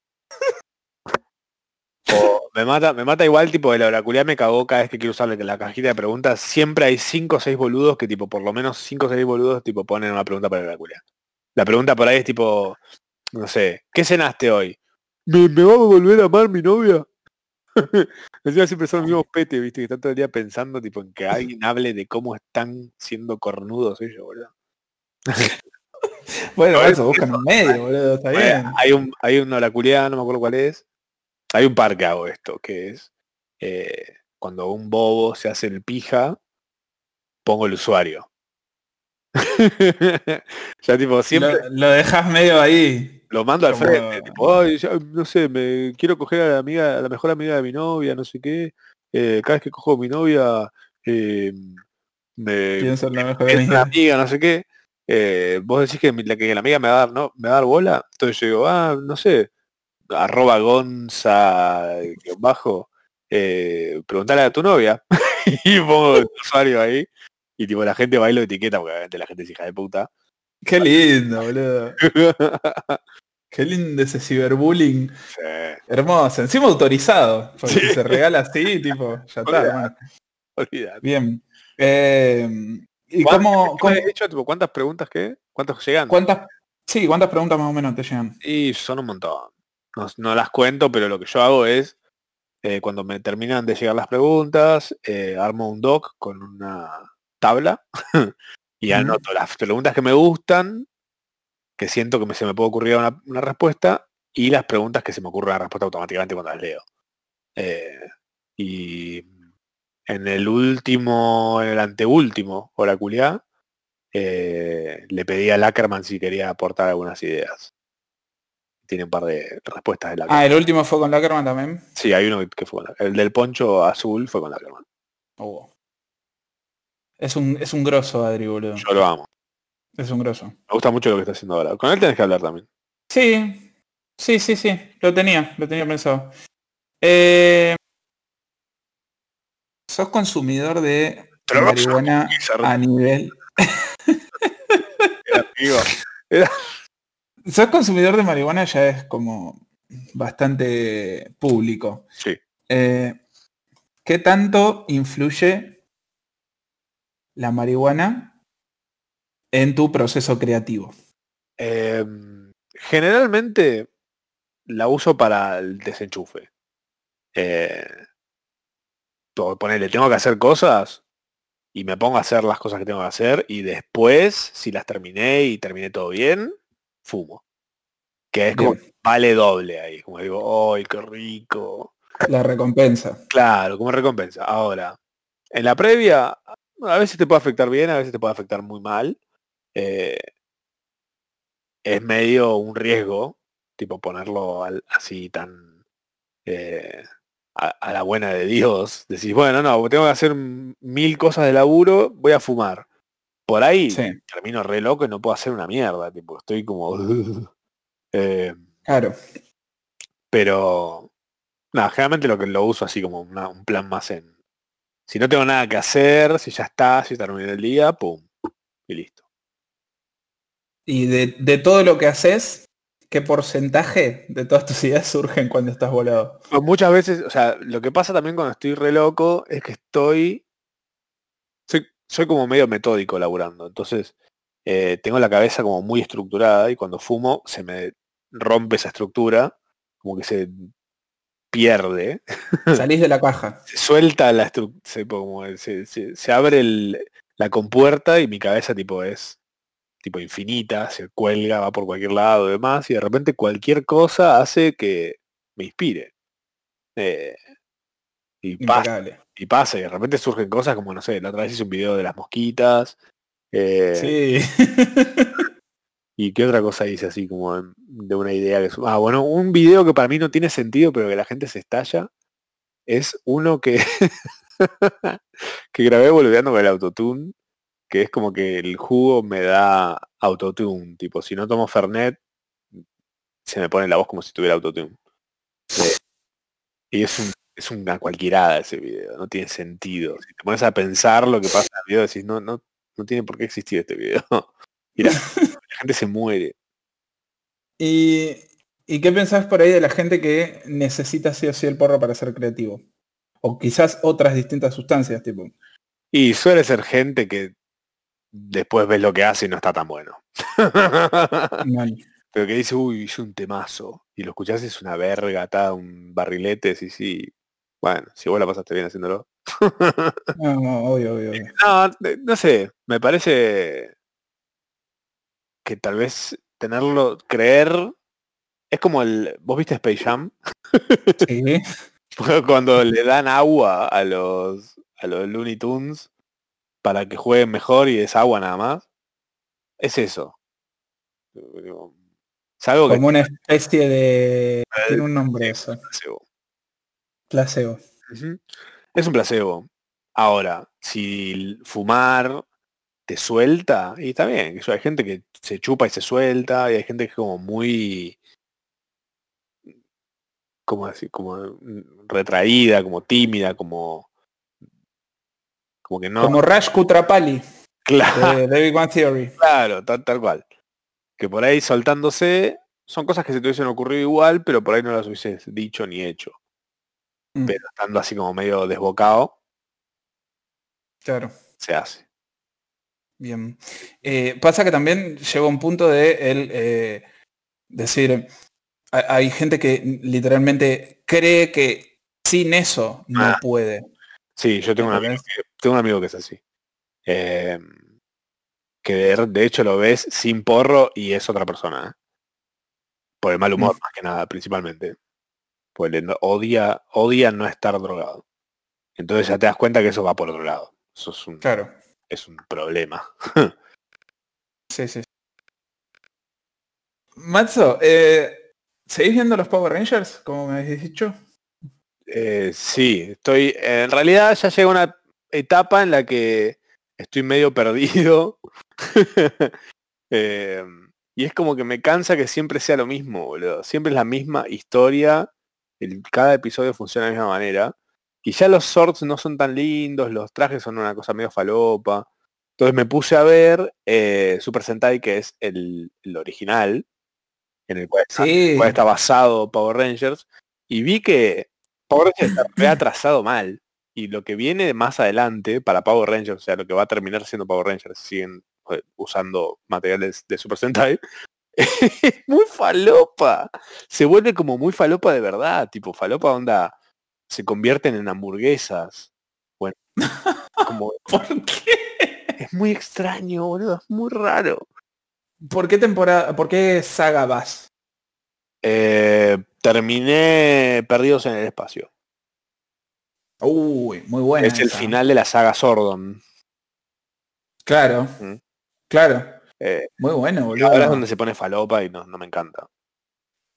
O me mata, me mata igual, tipo, de la oracular me cagó cada vez que quiero usarle la cajita de preguntas. Siempre hay 5 o 6 boludos que tipo, por lo menos 5 o 6 boludos, tipo, ponen una pregunta para la oracular. La pregunta por ahí es tipo, no sé, ¿qué cenaste hoy? ¿Me, me va a volver a amar mi novia? Encima siempre son los mismos petes, viste, que están todo el día pensando tipo en que alguien hable de cómo están siendo cornudos ellos, boludo. Bueno, No, eso, buscan un medio, boludo, está Bueno, bien. hay un hay una oraculeada, no me acuerdo cuál es. Hay un par que hago esto, que es eh, cuando un bobo se hace el pija, pongo el usuario. ya tipo siempre Lo, lo dejas medio ahí. lo mando al como- frente, tipo, "Ay, ya, no sé, me quiero coger a la amiga, a la mejor amiga de mi novia, no sé qué. eh, cada vez que cojo a mi novia, eh, me, Pienso en la mejor una amiga. amiga, no sé qué, eh, vos decís que, la, que la amiga me va a dar, ¿no? Me va a dar bola, entonces yo digo, ah, no sé, arroba gonza, bajo, eh, preguntale a tu novia, y pongo el usuario ahí, y tipo la gente y lo etiqueta, porque obviamente la gente es hija de puta. Qué lindo, boludo. Qué lindo ese ciberbullying. Sí. Hermoso. Encima autorizado. Porque Sí. se regala así, tipo, ya está, Olvidate. hermano. Olvídate. Bien. Eh, ¿Y ¿Cuántas- cómo, cómo- habías dicho? Tipo, ¿Cuántas preguntas qué? ¿Cuántas llegan? cuántas, sí, cuántas preguntas más o menos te llegan? Y son un montón. No, no las cuento, pero lo que yo hago es eh, cuando me terminan de llegar las preguntas, eh, armo un doc con una tabla y anoto las preguntas que me gustan, que siento que me- se me puede ocurrir una, una respuesta, y las preguntas que se me ocurre la respuesta automáticamente cuando las leo. Eh, y en el último, en el anteúltimo oraculiá, eh, le pedí a Lackerman si quería aportar algunas ideas. Tiene un par de respuestas de Lackerman. Ah, el último fue con Lackerman también. Sí, hay uno que fue con Lackerman. El del poncho azul fue con Lackerman. Oh. Es un, es un grosso, Adri, boludo. Yo lo amo. Es un grosso. Me gusta mucho lo que está haciendo ahora. Con él tenés que hablar también. Sí, sí, sí, sí. Lo tenía, lo tenía pensado. Eh, ¿Sos consumidor de Pero no marihuana a nivel... Sos consumidor de marihuana ya es como bastante público. Sí. Eh, ¿Qué tanto influye la marihuana en tu proceso creativo? eh, generalmente la uso para el desenchufe. Eh, po- ponele, tengo que hacer cosas y me pongo a hacer las cosas que tengo que hacer y después, si las terminé y terminé todo bien, fumo. Que es como Bien. vale doble ahí, como digo, ¡ay, qué rico! La recompensa. Claro, como recompensa. Ahora, en la previa, a veces te puede afectar bien, a veces te puede afectar muy mal. Eh, es medio un riesgo, tipo ponerlo al- así tan eh, a, a la buena de Dios. Decís, bueno, no, tengo que hacer mil cosas de laburo, voy a fumar. Por ahí Sí, termino re loco y no puedo hacer una mierda, tipo, estoy como... eh, claro. pero nada, generalmente lo que lo uso así como una- un plan más en. Si no tengo nada que hacer, si ya está, si terminé el día, pum. Y listo. Y de, de todo lo que haces, ¿qué porcentaje de todas tus ideas surgen cuando estás volado? Pues muchas veces, o sea, lo que pasa también cuando estoy re loco es que estoy. Soy, soy como medio metódico laburando. Entonces, eh, tengo la cabeza como muy estructurada y cuando fumo se me rompe esa estructura, como que se pierde. Salís de la caja. se suelta la estructura, se, se- se abre el- la compuerta y mi cabeza tipo es tipo infinita, se cuelga, va por cualquier lado y demás, y de repente cualquier cosa hace que me inspire. Eh, y, pasa, y pasa, y de repente surgen cosas como, no sé, la otra vez hice un video de las mosquitas, eh, Sí. y qué otra cosa hice así como de una idea que... Ah, bueno, un video que para mí no tiene sentido, pero que la gente se estalla, es uno que, que grabé boludeando con el autotune, que es como que el jugo me da autotune, tipo, si no tomo Fernet, se me pone la voz como si tuviera autotune. Eh, y es, un, es una cualquierada ese video, no tiene sentido. Si te pones a pensar lo que pasa en el video, decís, no, no, no tiene por qué existir este video. Mira, la gente se muere. ¿Y, ¿Y qué pensás por ahí de la gente que necesita sí o sí el porro para ser creativo? O quizás otras distintas sustancias, tipo. Y suele ser gente que después ves lo que hace y no está tan bueno. mal. Pero que dice, uy, hice un temazo. Y lo escuchás es una verga, está un barrilete, sí, sí. Bueno, si vos la pasaste bien haciéndolo. No, no, obvio, obvio, obvio. no, no sé, me parece que tal vez tenerlo, creer, es como el, ¿vos viste Space Jam? Sí. Cuando le dan agua a los, a los Looney Tunes para que jueguen mejor y es agua nada más. Es eso. Es algo que Como una especie de... Tiene un nombre eso. placebo. Placebo. Es un placebo. Ahora, si fumar te suelta, y está bien, que eso, hay gente que se chupa y se suelta, y hay gente que es como muy como como mm, retraída, como tímida, como como que no Como Rash Kutrapali claro, de David One Theory. claro, tal, tal cual. Que por ahí soltándose son cosas que se te hubiesen ocurrido igual, pero por ahí no las hubieses dicho ni hecho. Mm, Pero estando así como medio desbocado, Claro. se hace. Bien. Eh, pasa que también llega un punto de el eh, decir, ha- hay gente que literalmente cree que sin eso no Ah. puede. Sí, yo tengo un amigo que, tengo un amigo que es así. Eh, que de, de hecho lo ves sin porro y es otra persona. ¿eh? Por el mal humor, más que nada, principalmente. Pues odia, odia no estar drogado. Entonces ya te das cuenta que eso va por otro lado. Eso es un, Claro. Es un problema. Sí, sí. Matzo, eh, ¿seguís viendo los Power Rangers, como me habéis dicho? Eh, sí, estoy. En realidad ya llega una etapa en la que estoy medio perdido. Eh, y es como que me cansa que siempre sea lo mismo, boludo. Siempre es la misma historia. el- cada episodio funciona de la misma manera. Y ya los sorts no son tan lindos, los trajes son una cosa medio falopa. Entonces me puse a ver eh, Super Sentai, que es el, el original, en el cual está- Sí. cual está basado Power Rangers, y vi que Power Rangers está re atrasado mal. Y lo que viene más adelante para Power Rangers, o sea, lo que va a terminar siendo Power Rangers, si siguen eh, usando materiales de Super Sentai, es muy falopa. Se vuelve como muy falopa de verdad, tipo falopa onda, se convierten en hamburguesas. Bueno, como ¿Por qué? es muy extraño, boludo, es muy raro. ¿Por qué temporada, por qué saga vas? Eh, terminé Perdidos en el Espacio. Uy, muy buena. es el final de la saga Sordon. Claro, Mm. claro. Eh, Muy bueno, boludo. ahora es donde se pone falopa y no, no me encanta.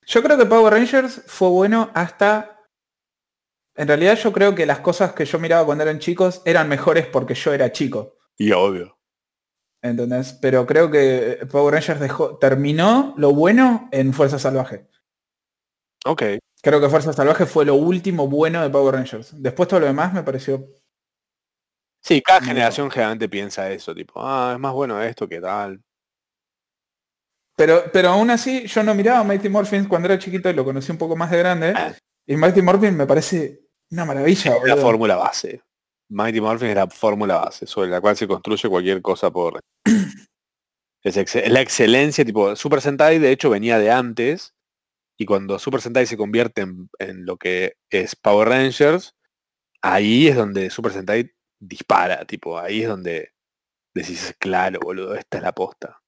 Yo creo que Power Rangers fue bueno hasta... En realidad yo creo que las cosas que yo miraba cuando eran chicos eran mejores porque yo era chico. Y obvio. ¿Entendés? Pero creo que Power Rangers dejó, terminó lo bueno en Fuerza Salvaje. Ok. Creo que Fuerza Salvaje fue lo último bueno de Power Rangers. Después todo lo demás me pareció... Sí, cada generación generalmente piensa eso, tipo, ah, es más bueno esto que tal. Pero, pero aún así yo no miraba a Mighty Morphin cuando era chiquito y lo conocí un poco más de grande. Ah. Y Mighty Morphin me parece una maravilla. Es la fórmula base. Mighty Morphin es la fórmula base, sobre la cual se construye cualquier cosa por... Es, ex- la excelencia, tipo, Super Sentai de hecho venía de antes, y cuando Super Sentai se convierte en, en lo que es Power Rangers, ahí es donde Super Sentai dispara, tipo, ahí es donde decís, claro, boludo, esta es la posta.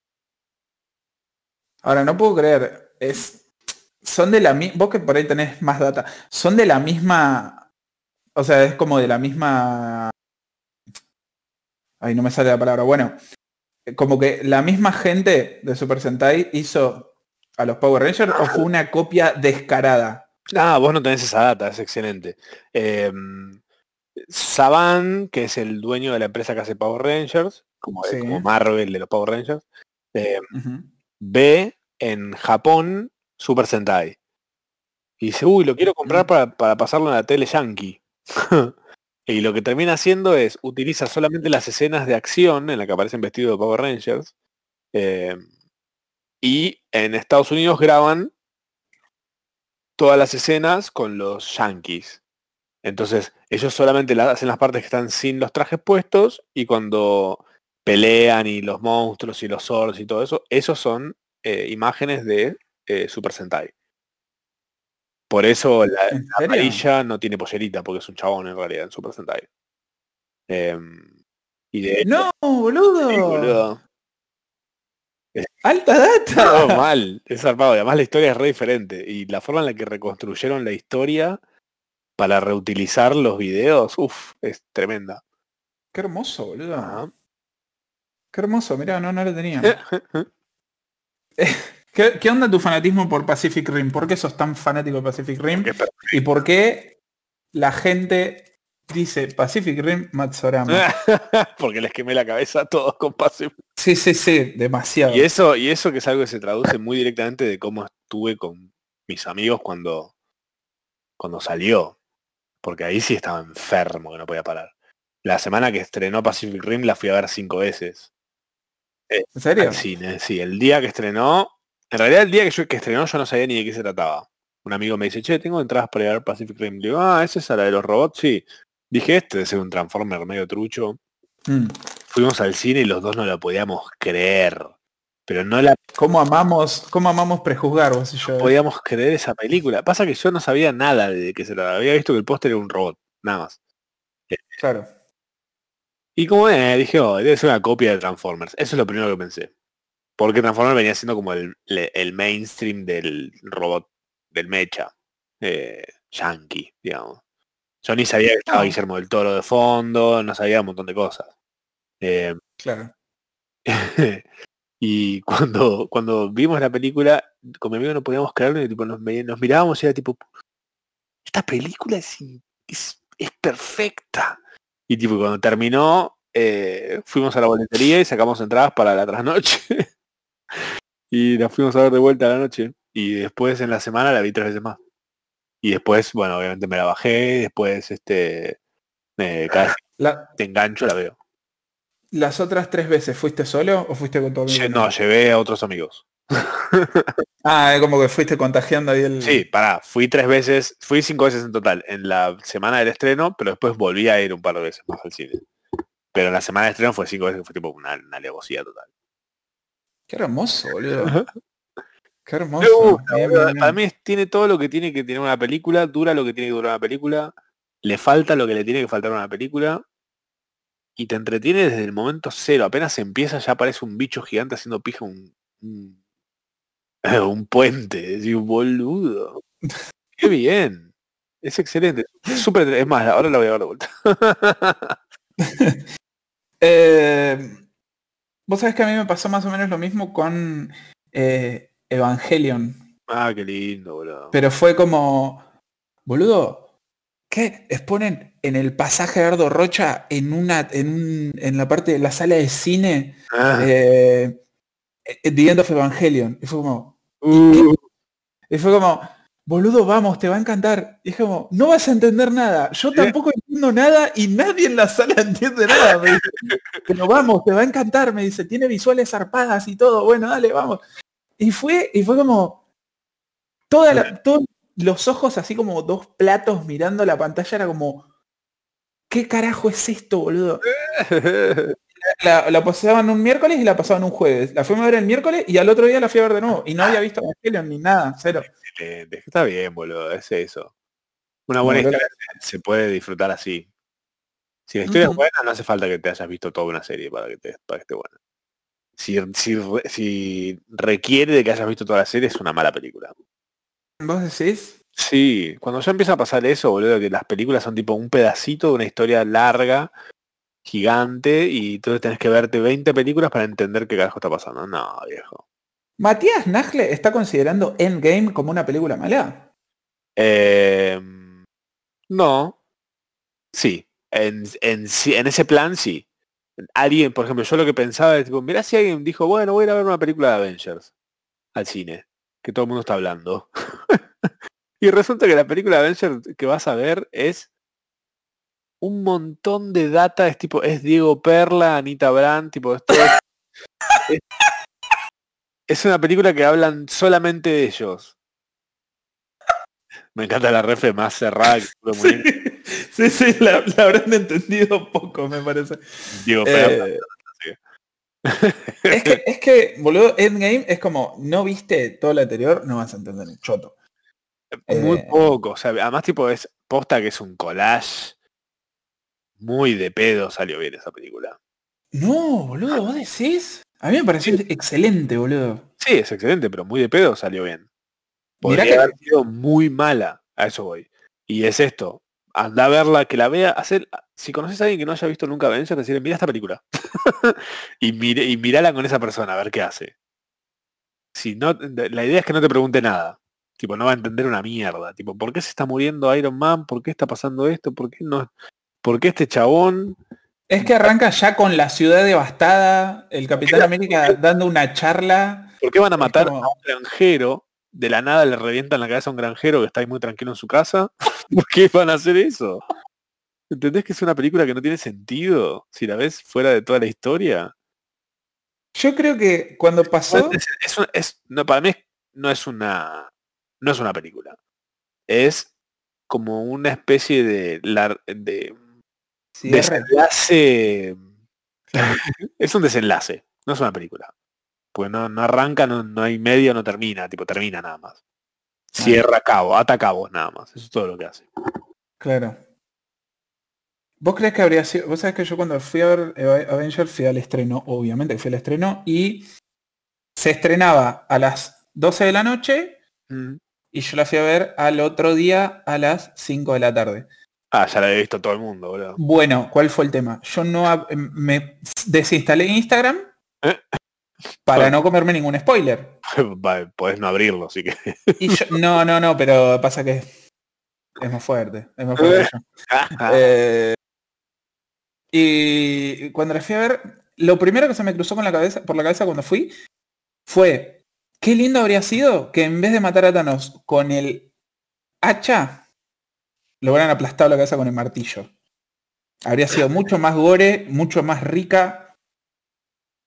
Ahora, no puedo creer. Es. Son de la misma. Vos que por ahí tenés más data. Son de la misma. O sea, es como de la misma. Ay, no me sale la palabra. Bueno. Como que la misma gente de Super Sentai hizo a los Power Rangers o fue una copia descarada. Ah, vos no tenés esa data, es excelente. Em, Saban, que es el dueño de la empresa que hace Power Rangers, como, Sí. como Marvel de los Power Rangers, em, ve en Japón Super Sentai. Y dice, uy, lo quiero comprar Mm. para, para pasarlo en la tele yankee. y lo que termina haciendo es, utiliza solamente las escenas de acción en la que aparecen vestidos de Power Rangers. eh, y en Estados Unidos graban todas las escenas con los yankees. Entonces, ellos solamente la- hacen las partes que están sin los trajes puestos y cuando pelean y los monstruos y los swords y todo eso, esos son eh, imágenes de eh, Super Sentai. Por eso la, ¿En la amarilla no tiene pollerita, porque es un chabón en realidad en Super Sentai. Em, y de hecho, No, boludo. sí, boludo, Alta data. mal, es zarpado. Además la historia es re diferente. Y la forma en la que reconstruyeron la historia para reutilizar los videos, uff, es tremenda. Qué hermoso, boludo. Ajá. Qué hermoso, mirá, no, no lo tenía. ¿Qué, qué onda tu fanatismo por Pacific Rim? ¿Por qué sos tan fanático de Pacific Rim? ¿Y por qué la gente dice Pacific Rim Matsorama? Porque les quemé la cabeza a todos con Pacific. Sí, sí, sí, demasiado. Y eso, y eso que es algo que se traduce muy directamente de cómo estuve con mis amigos cuando, cuando salió. Porque ahí sí estaba enfermo que no podía parar. La semana que estrenó Pacific Rim la fui a ver cinco veces. ¿En serio? Al cine, sí. El día que estrenó, en realidad el día que, yo, que estrenó yo no sabía ni de qué se trataba. Un amigo me dice, che, tengo entradas para ver Pacific Rim. Digo, ah, ¿esa es la de los robots? Sí. Dije, este debe ser un Transformer medio trucho. Mm. Fuimos al cine y los dos no lo podíamos creer. pero no la ¿Cómo amamos, cómo amamos prejuzgar vos y yo? podíamos creer esa película. Pasa que yo no sabía nada de qué se trataba. Había visto que el póster era un robot, nada más. Claro. Y como eh, dije, oh, debe ser una copia de Transformers. Eso es lo primero que pensé. Porque Transformers venía siendo como el, el mainstream del robot, del mecha, eh, yankee, digamos. Yo ni sabía que estaba Ah. Guillermo del Toro de fondo, no sabía un montón de cosas. Eh, Claro. y cuando, cuando vimos la película, con mi amigo no podíamos creerlo, y tipo, nos, mirábamos y era tipo, esta película es, es perfecta. Y tipo, cuando terminó, eh, fuimos a la boletería y sacamos entradas para la trasnoche. y la fuimos a ver de vuelta a la noche. Y después en la semana la vi tres veces más. Y después, bueno, obviamente me la bajé, después este eh, cada vez La- te engancho la veo. ¿Las otras tres veces fuiste solo o fuiste con tu amigo? No, llevé a otros amigos. Ah, es como que fuiste contagiando ahí el... Sí, pará, fui tres veces, fui cinco veces en total en la semana del estreno, pero después volví a ir un par de veces más al cine. Pero en la semana de estreno fue cinco veces, fue tipo una, una alevosía total. Qué hermoso, boludo. Qué hermoso. gusta, Bien, boludo. bien, Para bien. mí es- tiene todo lo que tiene que tener una película, dura lo que tiene que durar una película, le falta lo que le tiene que faltar a una película y te entretiene desde el momento cero. Apenas empieza ya aparece un bicho gigante haciendo pija un, un, un puente. Decís, boludo. Qué bien. Es excelente. Es súper, es más, ahora la voy a ver de vuelta. Eh, Vos sabés que a mí me pasó más o menos lo mismo con eh, Evangelion. ah, qué lindo, boludo. Pero fue como, boludo, ¿qué? Exponen en el pasaje de Ardo Rocha en una, en, un- en la parte de la sala de cine, Ah, eh, eh, The End of Evangelion. Y fue como, uh, y fue como, boludo, vamos, te va a encantar. Y es como, no vas a entender nada. Yo tampoco entiendo nada y nadie en la sala entiende nada. Me dice, pero vamos, te va a encantar. Me dice, tiene visuales zarpadas y todo. Bueno, dale, vamos. Y fue, y fue como, toda la- todos los ojos así como dos platos mirando la pantalla. Era como, ¿qué carajo es esto, boludo? La, la pasaban un miércoles y la pasaban un jueves. La fuimos a ver el miércoles y al otro día la fui a ver de nuevo. Y no había visto Evangelion ni nada, cero. excelente. Está bien, boludo. Es eso. Una buena historia se- se puede disfrutar así. Si la historia es buena, no hace falta que te hayas visto toda una serie para que, te, para que esté buena. Si, si, si requiere de que hayas visto toda la serie, es una mala película. ¿Vos decís? Sí, cuando ya empieza a pasar eso, boludo, que las películas son tipo un pedacito de una historia larga, gigante, y entonces tenés que verte 20 películas para entender qué carajo está pasando. No, viejo. Matías Nagle está considerando Endgame como una película mala. Eh, no. Sí. En, en ese plan sí. Alguien, por ejemplo, yo lo que pensaba es tipo, mirá si alguien dijo, bueno, voy a ir a ver una película de Avengers al cine, que todo el mundo está hablando. y resulta que la película de Avengers que vas a ver es un montón de data, es tipo, es Diego Perla, Anita Brand, tipo, esto es, es, es una película que hablan solamente de ellos. Me encanta la refe más cerrada que tuve muy bien. sí, sí, la, la habrán entendido poco, me parece. Diego Perla. Eh, es, que, es que, boludo, Endgame es como, no viste todo lo anterior, no vas a entender un choto. Muy eh, poco, o sea, además tipo es posta que es un collage muy de pedo salió bien esa película. No, boludo, ¿vos decís? A mí me pareció excelente, boludo. Sí, es excelente, pero muy de pedo salió bien. Mirá Podría que- haber sido muy mala, a eso voy. Y es esto, anda a verla, que la vea, hacer, si conoces a alguien que no haya visto nunca Avengers, decirle, mira esta película. y, mire, y mirala con esa persona, a ver qué hace. Si no, la idea es que no te pregunte nada. Tipo, no va a entender una mierda. Tipo, ¿por qué se está muriendo Iron Man? ¿Por qué está pasando esto? ¿Por qué no? ¿Por qué este chabón? Es que arranca ya con la ciudad devastada, el Capitán América dando una charla. ¿Por qué van a matar como- a un granjero? De la nada le revientan la cabeza a un granjero que está ahí muy tranquilo en su casa. ¿Por qué van a hacer eso? ¿Entendés que es una película que no tiene sentido? Si la ves fuera de toda la historia. Yo creo que cuando pasó, Es, es un- es- no, para mí no es una no es una película. Es como una especie de desenlace. es un desenlace, no es una película. Pues no, no arranca, no, no hay medio, no termina, tipo termina nada más. Cierra cabo, ata cabos nada más. Eso es todo lo que hace. Claro. ¿Vos crees que habría sido? Vos sabés que yo cuando fui a ver Avengers fui al estreno, obviamente que fui al estreno, y se estrenaba a las 12 de la noche Mm. y yo la fui a ver al otro día a las 5 de la tarde. Ah, ya la he visto todo el mundo, boludo. Bueno, ¿cuál fue el tema? Yo no em, me desinstalé Instagram ¿Eh? para no comerme ningún spoiler. Va, Podés no abrirlo, así que. Y yo, no, no, no, pero pasa que es más fuerte, es más fuerte. Eh, y cuando la fui a ver, lo primero que se me cruzó con la cabeza, por la cabeza cuando fui fue, qué lindo habría sido que en vez de matar a Thanos con el hacha, lo hubieran aplastado la cabeza con el martillo. Habría sido mucho más gore, mucho más rica.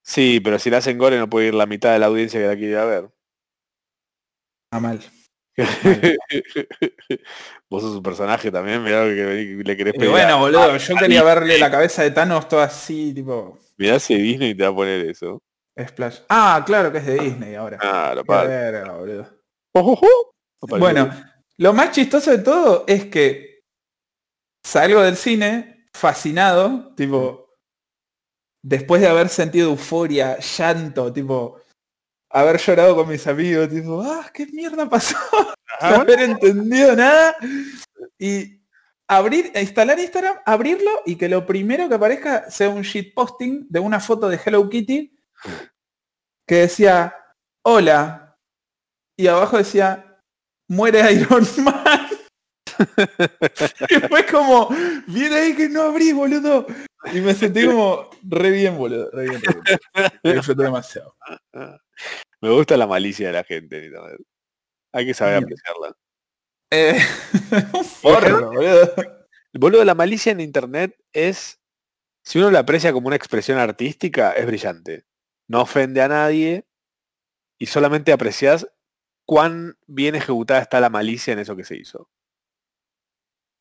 Sí, pero si la hacen gore no puede ir la mitad de la audiencia que la quiere ir a ver. A mal. Vos sos un personaje también, mirá lo que le querés Y pedir. bueno, boludo, yo quería verle la cabeza de Thanos toda así, tipo, Mirá si Disney te va a poner eso. splash. Ah, claro que es de Disney ahora. Ah, lo padre. verga, boludo. Bueno, lo más chistoso de todo es que salgo del cine fascinado, tipo, después de haber sentido euforia, llanto, tipo, haber llorado con mis amigos, tipo, ah, qué mierda pasó, Ah, no haber entendido nada, y abrir, instalar Instagram, abrirlo y que lo primero que aparezca sea un shitposting de una foto de Hello Kitty que decía, hola, y abajo decía, muere Iron Man. y fue como, viene ahí que no abrí, boludo. Y me sentí como re bien, boludo. Re bien, re bien. Lo disfruté demasiado. Me gusta la malicia de la gente. Hay que saber Bien. apreciarla. Eh, un boludo. Boludo, la malicia en internet es, si uno la aprecia como una expresión artística, es brillante. No ofende a nadie y solamente aprecias cuán bien ejecutada está la malicia en eso que se hizo.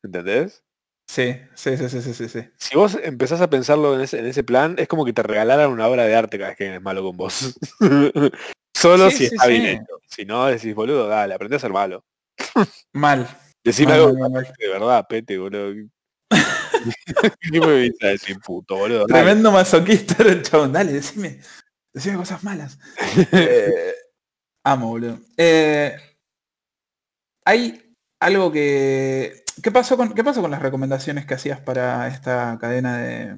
¿Entendés? Sí, sí, sí, sí, sí, sí, sí. Si vos empezás a pensarlo en ese, en ese plan, es como que te regalaran una obra de arte cada vez que es malo con vos. Solo Sí, si sí, está bien sí. hecho. Si no, decís, boludo, dale, aprende a ser malo. Mal. Decime Mal, algo mal, de verdad, pete, boludo. ¿Qué me vienes a decir, puto, boludo? Dale. Tremendo masoquista era el chabón. Dale, decime. Decime cosas malas. Eh, amo, boludo. Eh, hay algo que. ¿Qué pasó con qué pasó con las recomendaciones que hacías para esta cadena de.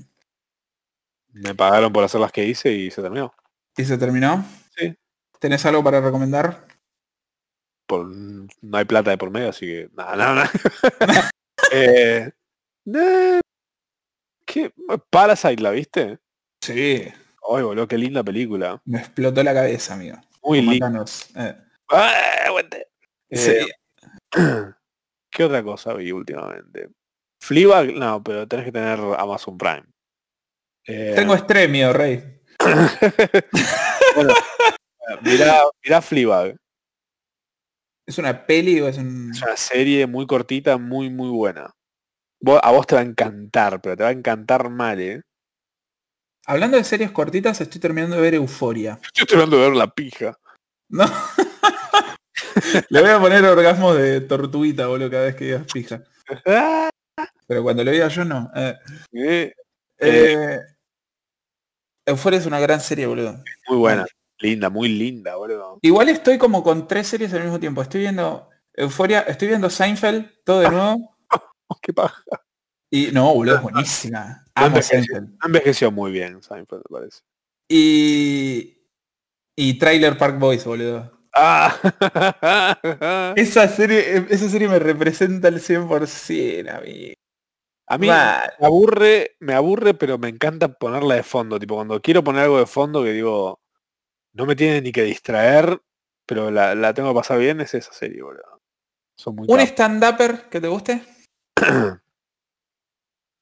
Me pagaron por hacer las que hice y se terminó. ¿Y se terminó? Sí. ¿Tenés algo para recomendar? Por, no hay plata de por medio, así que nada, nada, nada. eh, eh, ¿qué? Parasite, ¿la viste? Sí. Ay, boludo, qué linda película. Me explotó la cabeza, amigo. Muy linda. Eh, ¡Ah, sí. Eh, ¿Qué otra cosa vi últimamente? Fleabag, no, pero tenés que tener Amazon Prime. Eh, Tengo estremio, rey. bueno, mirá, mirá Fleabag. ¿Es una peli o es un.? Es una serie muy cortita, muy, muy buena. Vos- a vos te va a encantar, pero te va a encantar mal, ¿eh? Hablando de series cortitas, estoy terminando de ver Euforia. Estoy hablando de ver la pija. No. Le voy a poner orgasmos de tortuguita, boludo, cada vez que digas pija. Pero cuando lo diga yo no. Eh, eh, eh, Euphoria es una gran serie, boludo. muy buena. Linda, muy linda, boludo. Igual estoy como con tres series al mismo tiempo. Estoy viendo Euforia, estoy viendo Seinfeld, todo de nuevo. Qué paja. Y no, boludo, es buenísima. Amo envejeció. Seinfeld. Envejeció muy bien, Seinfeld, me parece. Y. Y Trailer Park Boys, boludo. Ah. Esa serie, esa serie me representa al 100%, amigo. A mí Mal. me aburre, me aburre, pero me encanta ponerla de fondo. Tipo, cuando quiero poner algo de fondo que digo, no me tiene ni que distraer, pero la, la tengo que pasar bien, es esa serie, boludo. Son muy ¿Un stand-upper que te guste?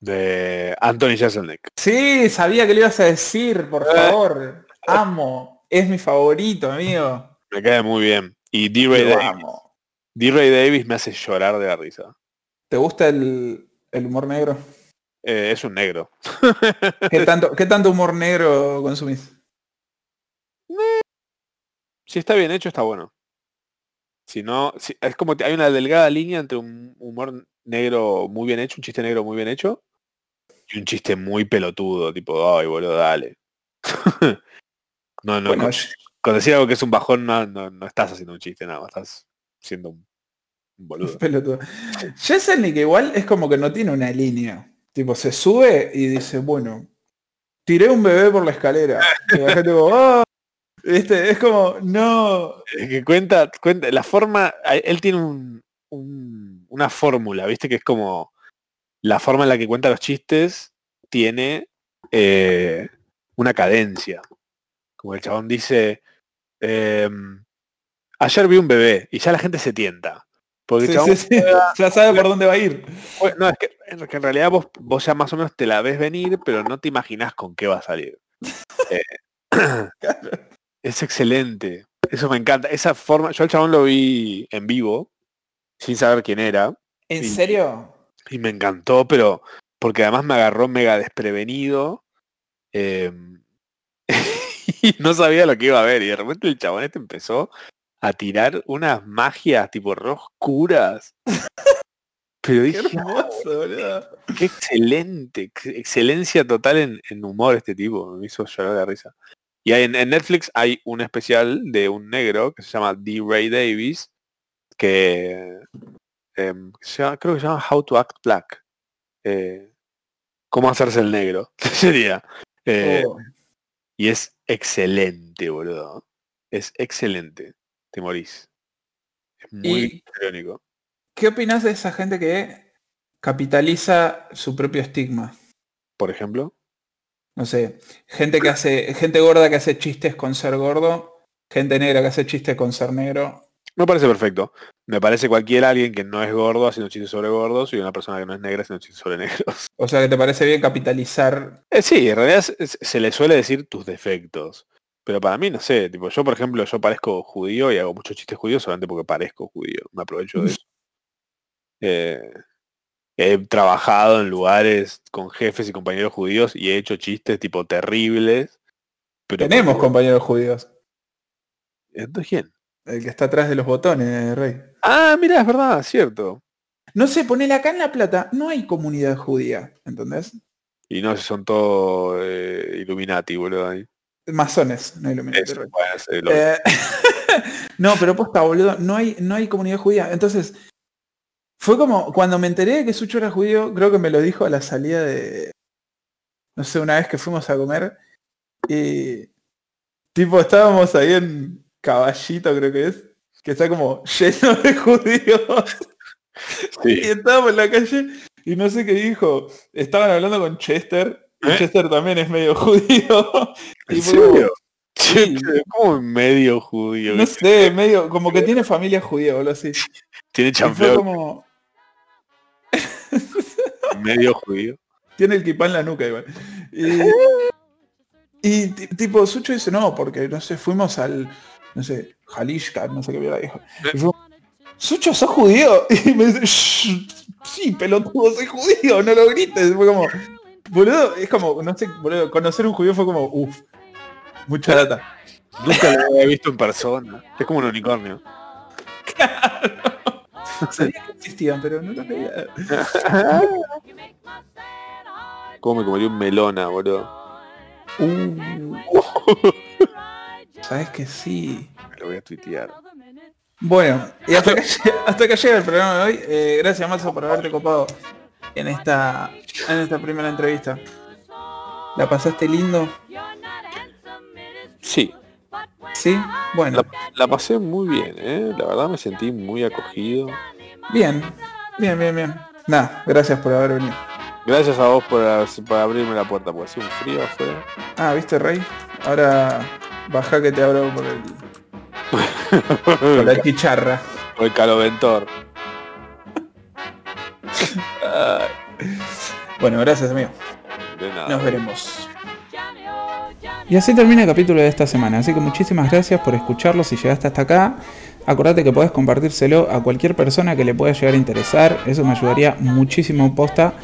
de Anthony Jeselnik. Sí, sabía que lo ibas a decir, por favor. Amo. Es mi favorito, amigo. Me cae muy bien. Y D-Ray Davis. D-Ray Davis me hace llorar de la risa. ¿Te gusta el, el humor negro? Eh, es un negro. ¿Qué tanto, ¿Qué tanto humor negro consumís? Si está bien hecho, está bueno. Si no, si- es como que hay una delgada línea entre un humor negro muy bien hecho, un chiste negro muy bien hecho, y un chiste muy pelotudo, tipo, ay, boludo, dale. no, no, Bueno, con, con decir algo que es un bajón, no, no, no estás haciendo un chiste, nada, más, estás siendo un, un boludo. pelotudo. Jeselnik igual es como que no tiene una línea. Tipo, se sube y dice, bueno, tiré un bebé por la escalera. Y la gente como, "Ah". Viste, es como, no. Es que cuenta, cuenta, la forma, él tiene un, un- una fórmula, viste, que es como la forma en la que cuenta los chistes tiene eh, una cadencia. Como el chabón dice, em, ayer vi un bebé y ya la gente se tienta. Porque Sí, sí, Ya sabe por dónde va a ir. No, es que, en que en realidad vos, vos ya más o menos te la ves venir, pero no te imaginás con qué va a salir. Eh, es excelente. Eso me encanta. Esa forma, yo al chabón lo vi en vivo, sin saber quién era, ¿En serio? y me encantó, pero porque además me agarró mega desprevenido. em, y no sabía lo que iba a ver. Y de repente el chabón este empezó a tirar unas magias tipo re oscuras. Pero Qué dije, hermoso, boludo. Qué excelente, ex- excelencia total en, en humor este tipo, me hizo llorar de risa. Y hay, en, en Netflix hay un especial de un negro que se llama D. Ray Davis, que em, se llama- creo que se llama How to Act Black. Eh, Cómo hacerse el negro, sería. Eh, Oh. Y es excelente, boludo. Es excelente. Te morís. Es muy irónico. ¿Qué opinas de esa gente que capitaliza su propio estigma? Por ejemplo. No sé, gente que hace, gente gorda que hace chistes con ser gordo, gente negra que hace chistes con ser negro. Me parece perfecto. Me parece cualquier alguien que no es gordo haciendo chistes sobre gordos y una persona que no es negra haciendo chistes sobre negros. O sea, que te parece bien capitalizar. Eh, sí, en realidad se, se le suele decir tus defectos. Pero para mí, no sé, tipo, yo por ejemplo, yo parezco judío y hago muchos chistes judíos solamente porque parezco judío. Me aprovecho de eso. Eh, he trabajado en lugares con jefes y compañeros judíos y he hecho chistes tipo terribles. Pero Tenemos porque- compañeros judíos. ¿Entonces quién? El que está atrás de los botones, Rey. Ah, mira, es verdad, cierto. No sé, ponele acá en La Plata, no hay comunidad judía, ¿entendés? Y no, son todos eh, Illuminati, boludo. Ahí. Masones, no Illuminati, Eso, bueno, Eh, no, pero posta, boludo, no hay, no hay comunidad judía. Entonces, fue como, cuando me enteré de que Sucho era judío, creo que me lo dijo a la salida de, no sé, una vez que fuimos a comer. Y, tipo, estábamos ahí en Caballito, creo que es, que está como lleno de judíos. sí. Y estábamos en la calle y no sé qué dijo. Estaban hablando con Chester. Y ¿Eh? Chester también es medio judío. ¿En Y fue como, serio? Sí. Che, ¿Cómo medio judío? No sé, medio, como que tiene familia judía o algo así. Tiene chanfleo como, medio judío. tiene el kipá en la nuca igual. Y, y ti- tipo, Sucho dice, no, porque, no sé, fuimos al, no sé, Jalishka, no sé qué mierda dijo. Y fue, Sucho, ¿sos judío? Y me dice, "Shh, sí, pelotudo, soy judío, no lo grites. Fue como, boludo, es como, no sé, boludo, conocer un judío fue como, uff, mucha data. Nunca lo había visto en persona. Es como un unicornio. Sabía que existían, pero no lo veía. ¿Cómo me comería un melona, boludo? Uh, Sabes que sí. Me lo voy a tuitear. Bueno, y hasta lle- hasta llega el programa de hoy. Eh, gracias Mazo por haberte copado en esta, en esta primera entrevista. ¿La pasaste lindo? Sí, ¿Sí? Bueno, la pasé muy bien, ¿eh? La verdad me sentí muy acogido. bien, bien, bien, bien. Nada, gracias por haber venido. Gracias a vos por, por abrirme la puerta, porque hacía un frío afuera. Ah, ¿viste, Rey? Ahora baja que te abro por el por la chicharra. Por el caloventor. Bueno, gracias amigo. De nada. Nos veremos. Y así termina el capítulo de esta semana, así que muchísimas gracias por escucharlo si llegaste hasta acá. Acordate que podés compartírselo a cualquier persona que le pueda llegar a interesar, eso me ayudaría muchísimo posta.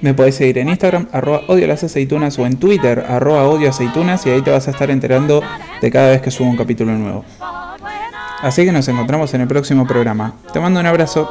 Me podés seguir en Instagram, arroba odio las aceitunas, o en Twitter, arroba odio aceitunas, y ahí te vas a estar enterando de cada vez que subo un capítulo nuevo. Así que nos encontramos en el próximo programa. Te mando un abrazo.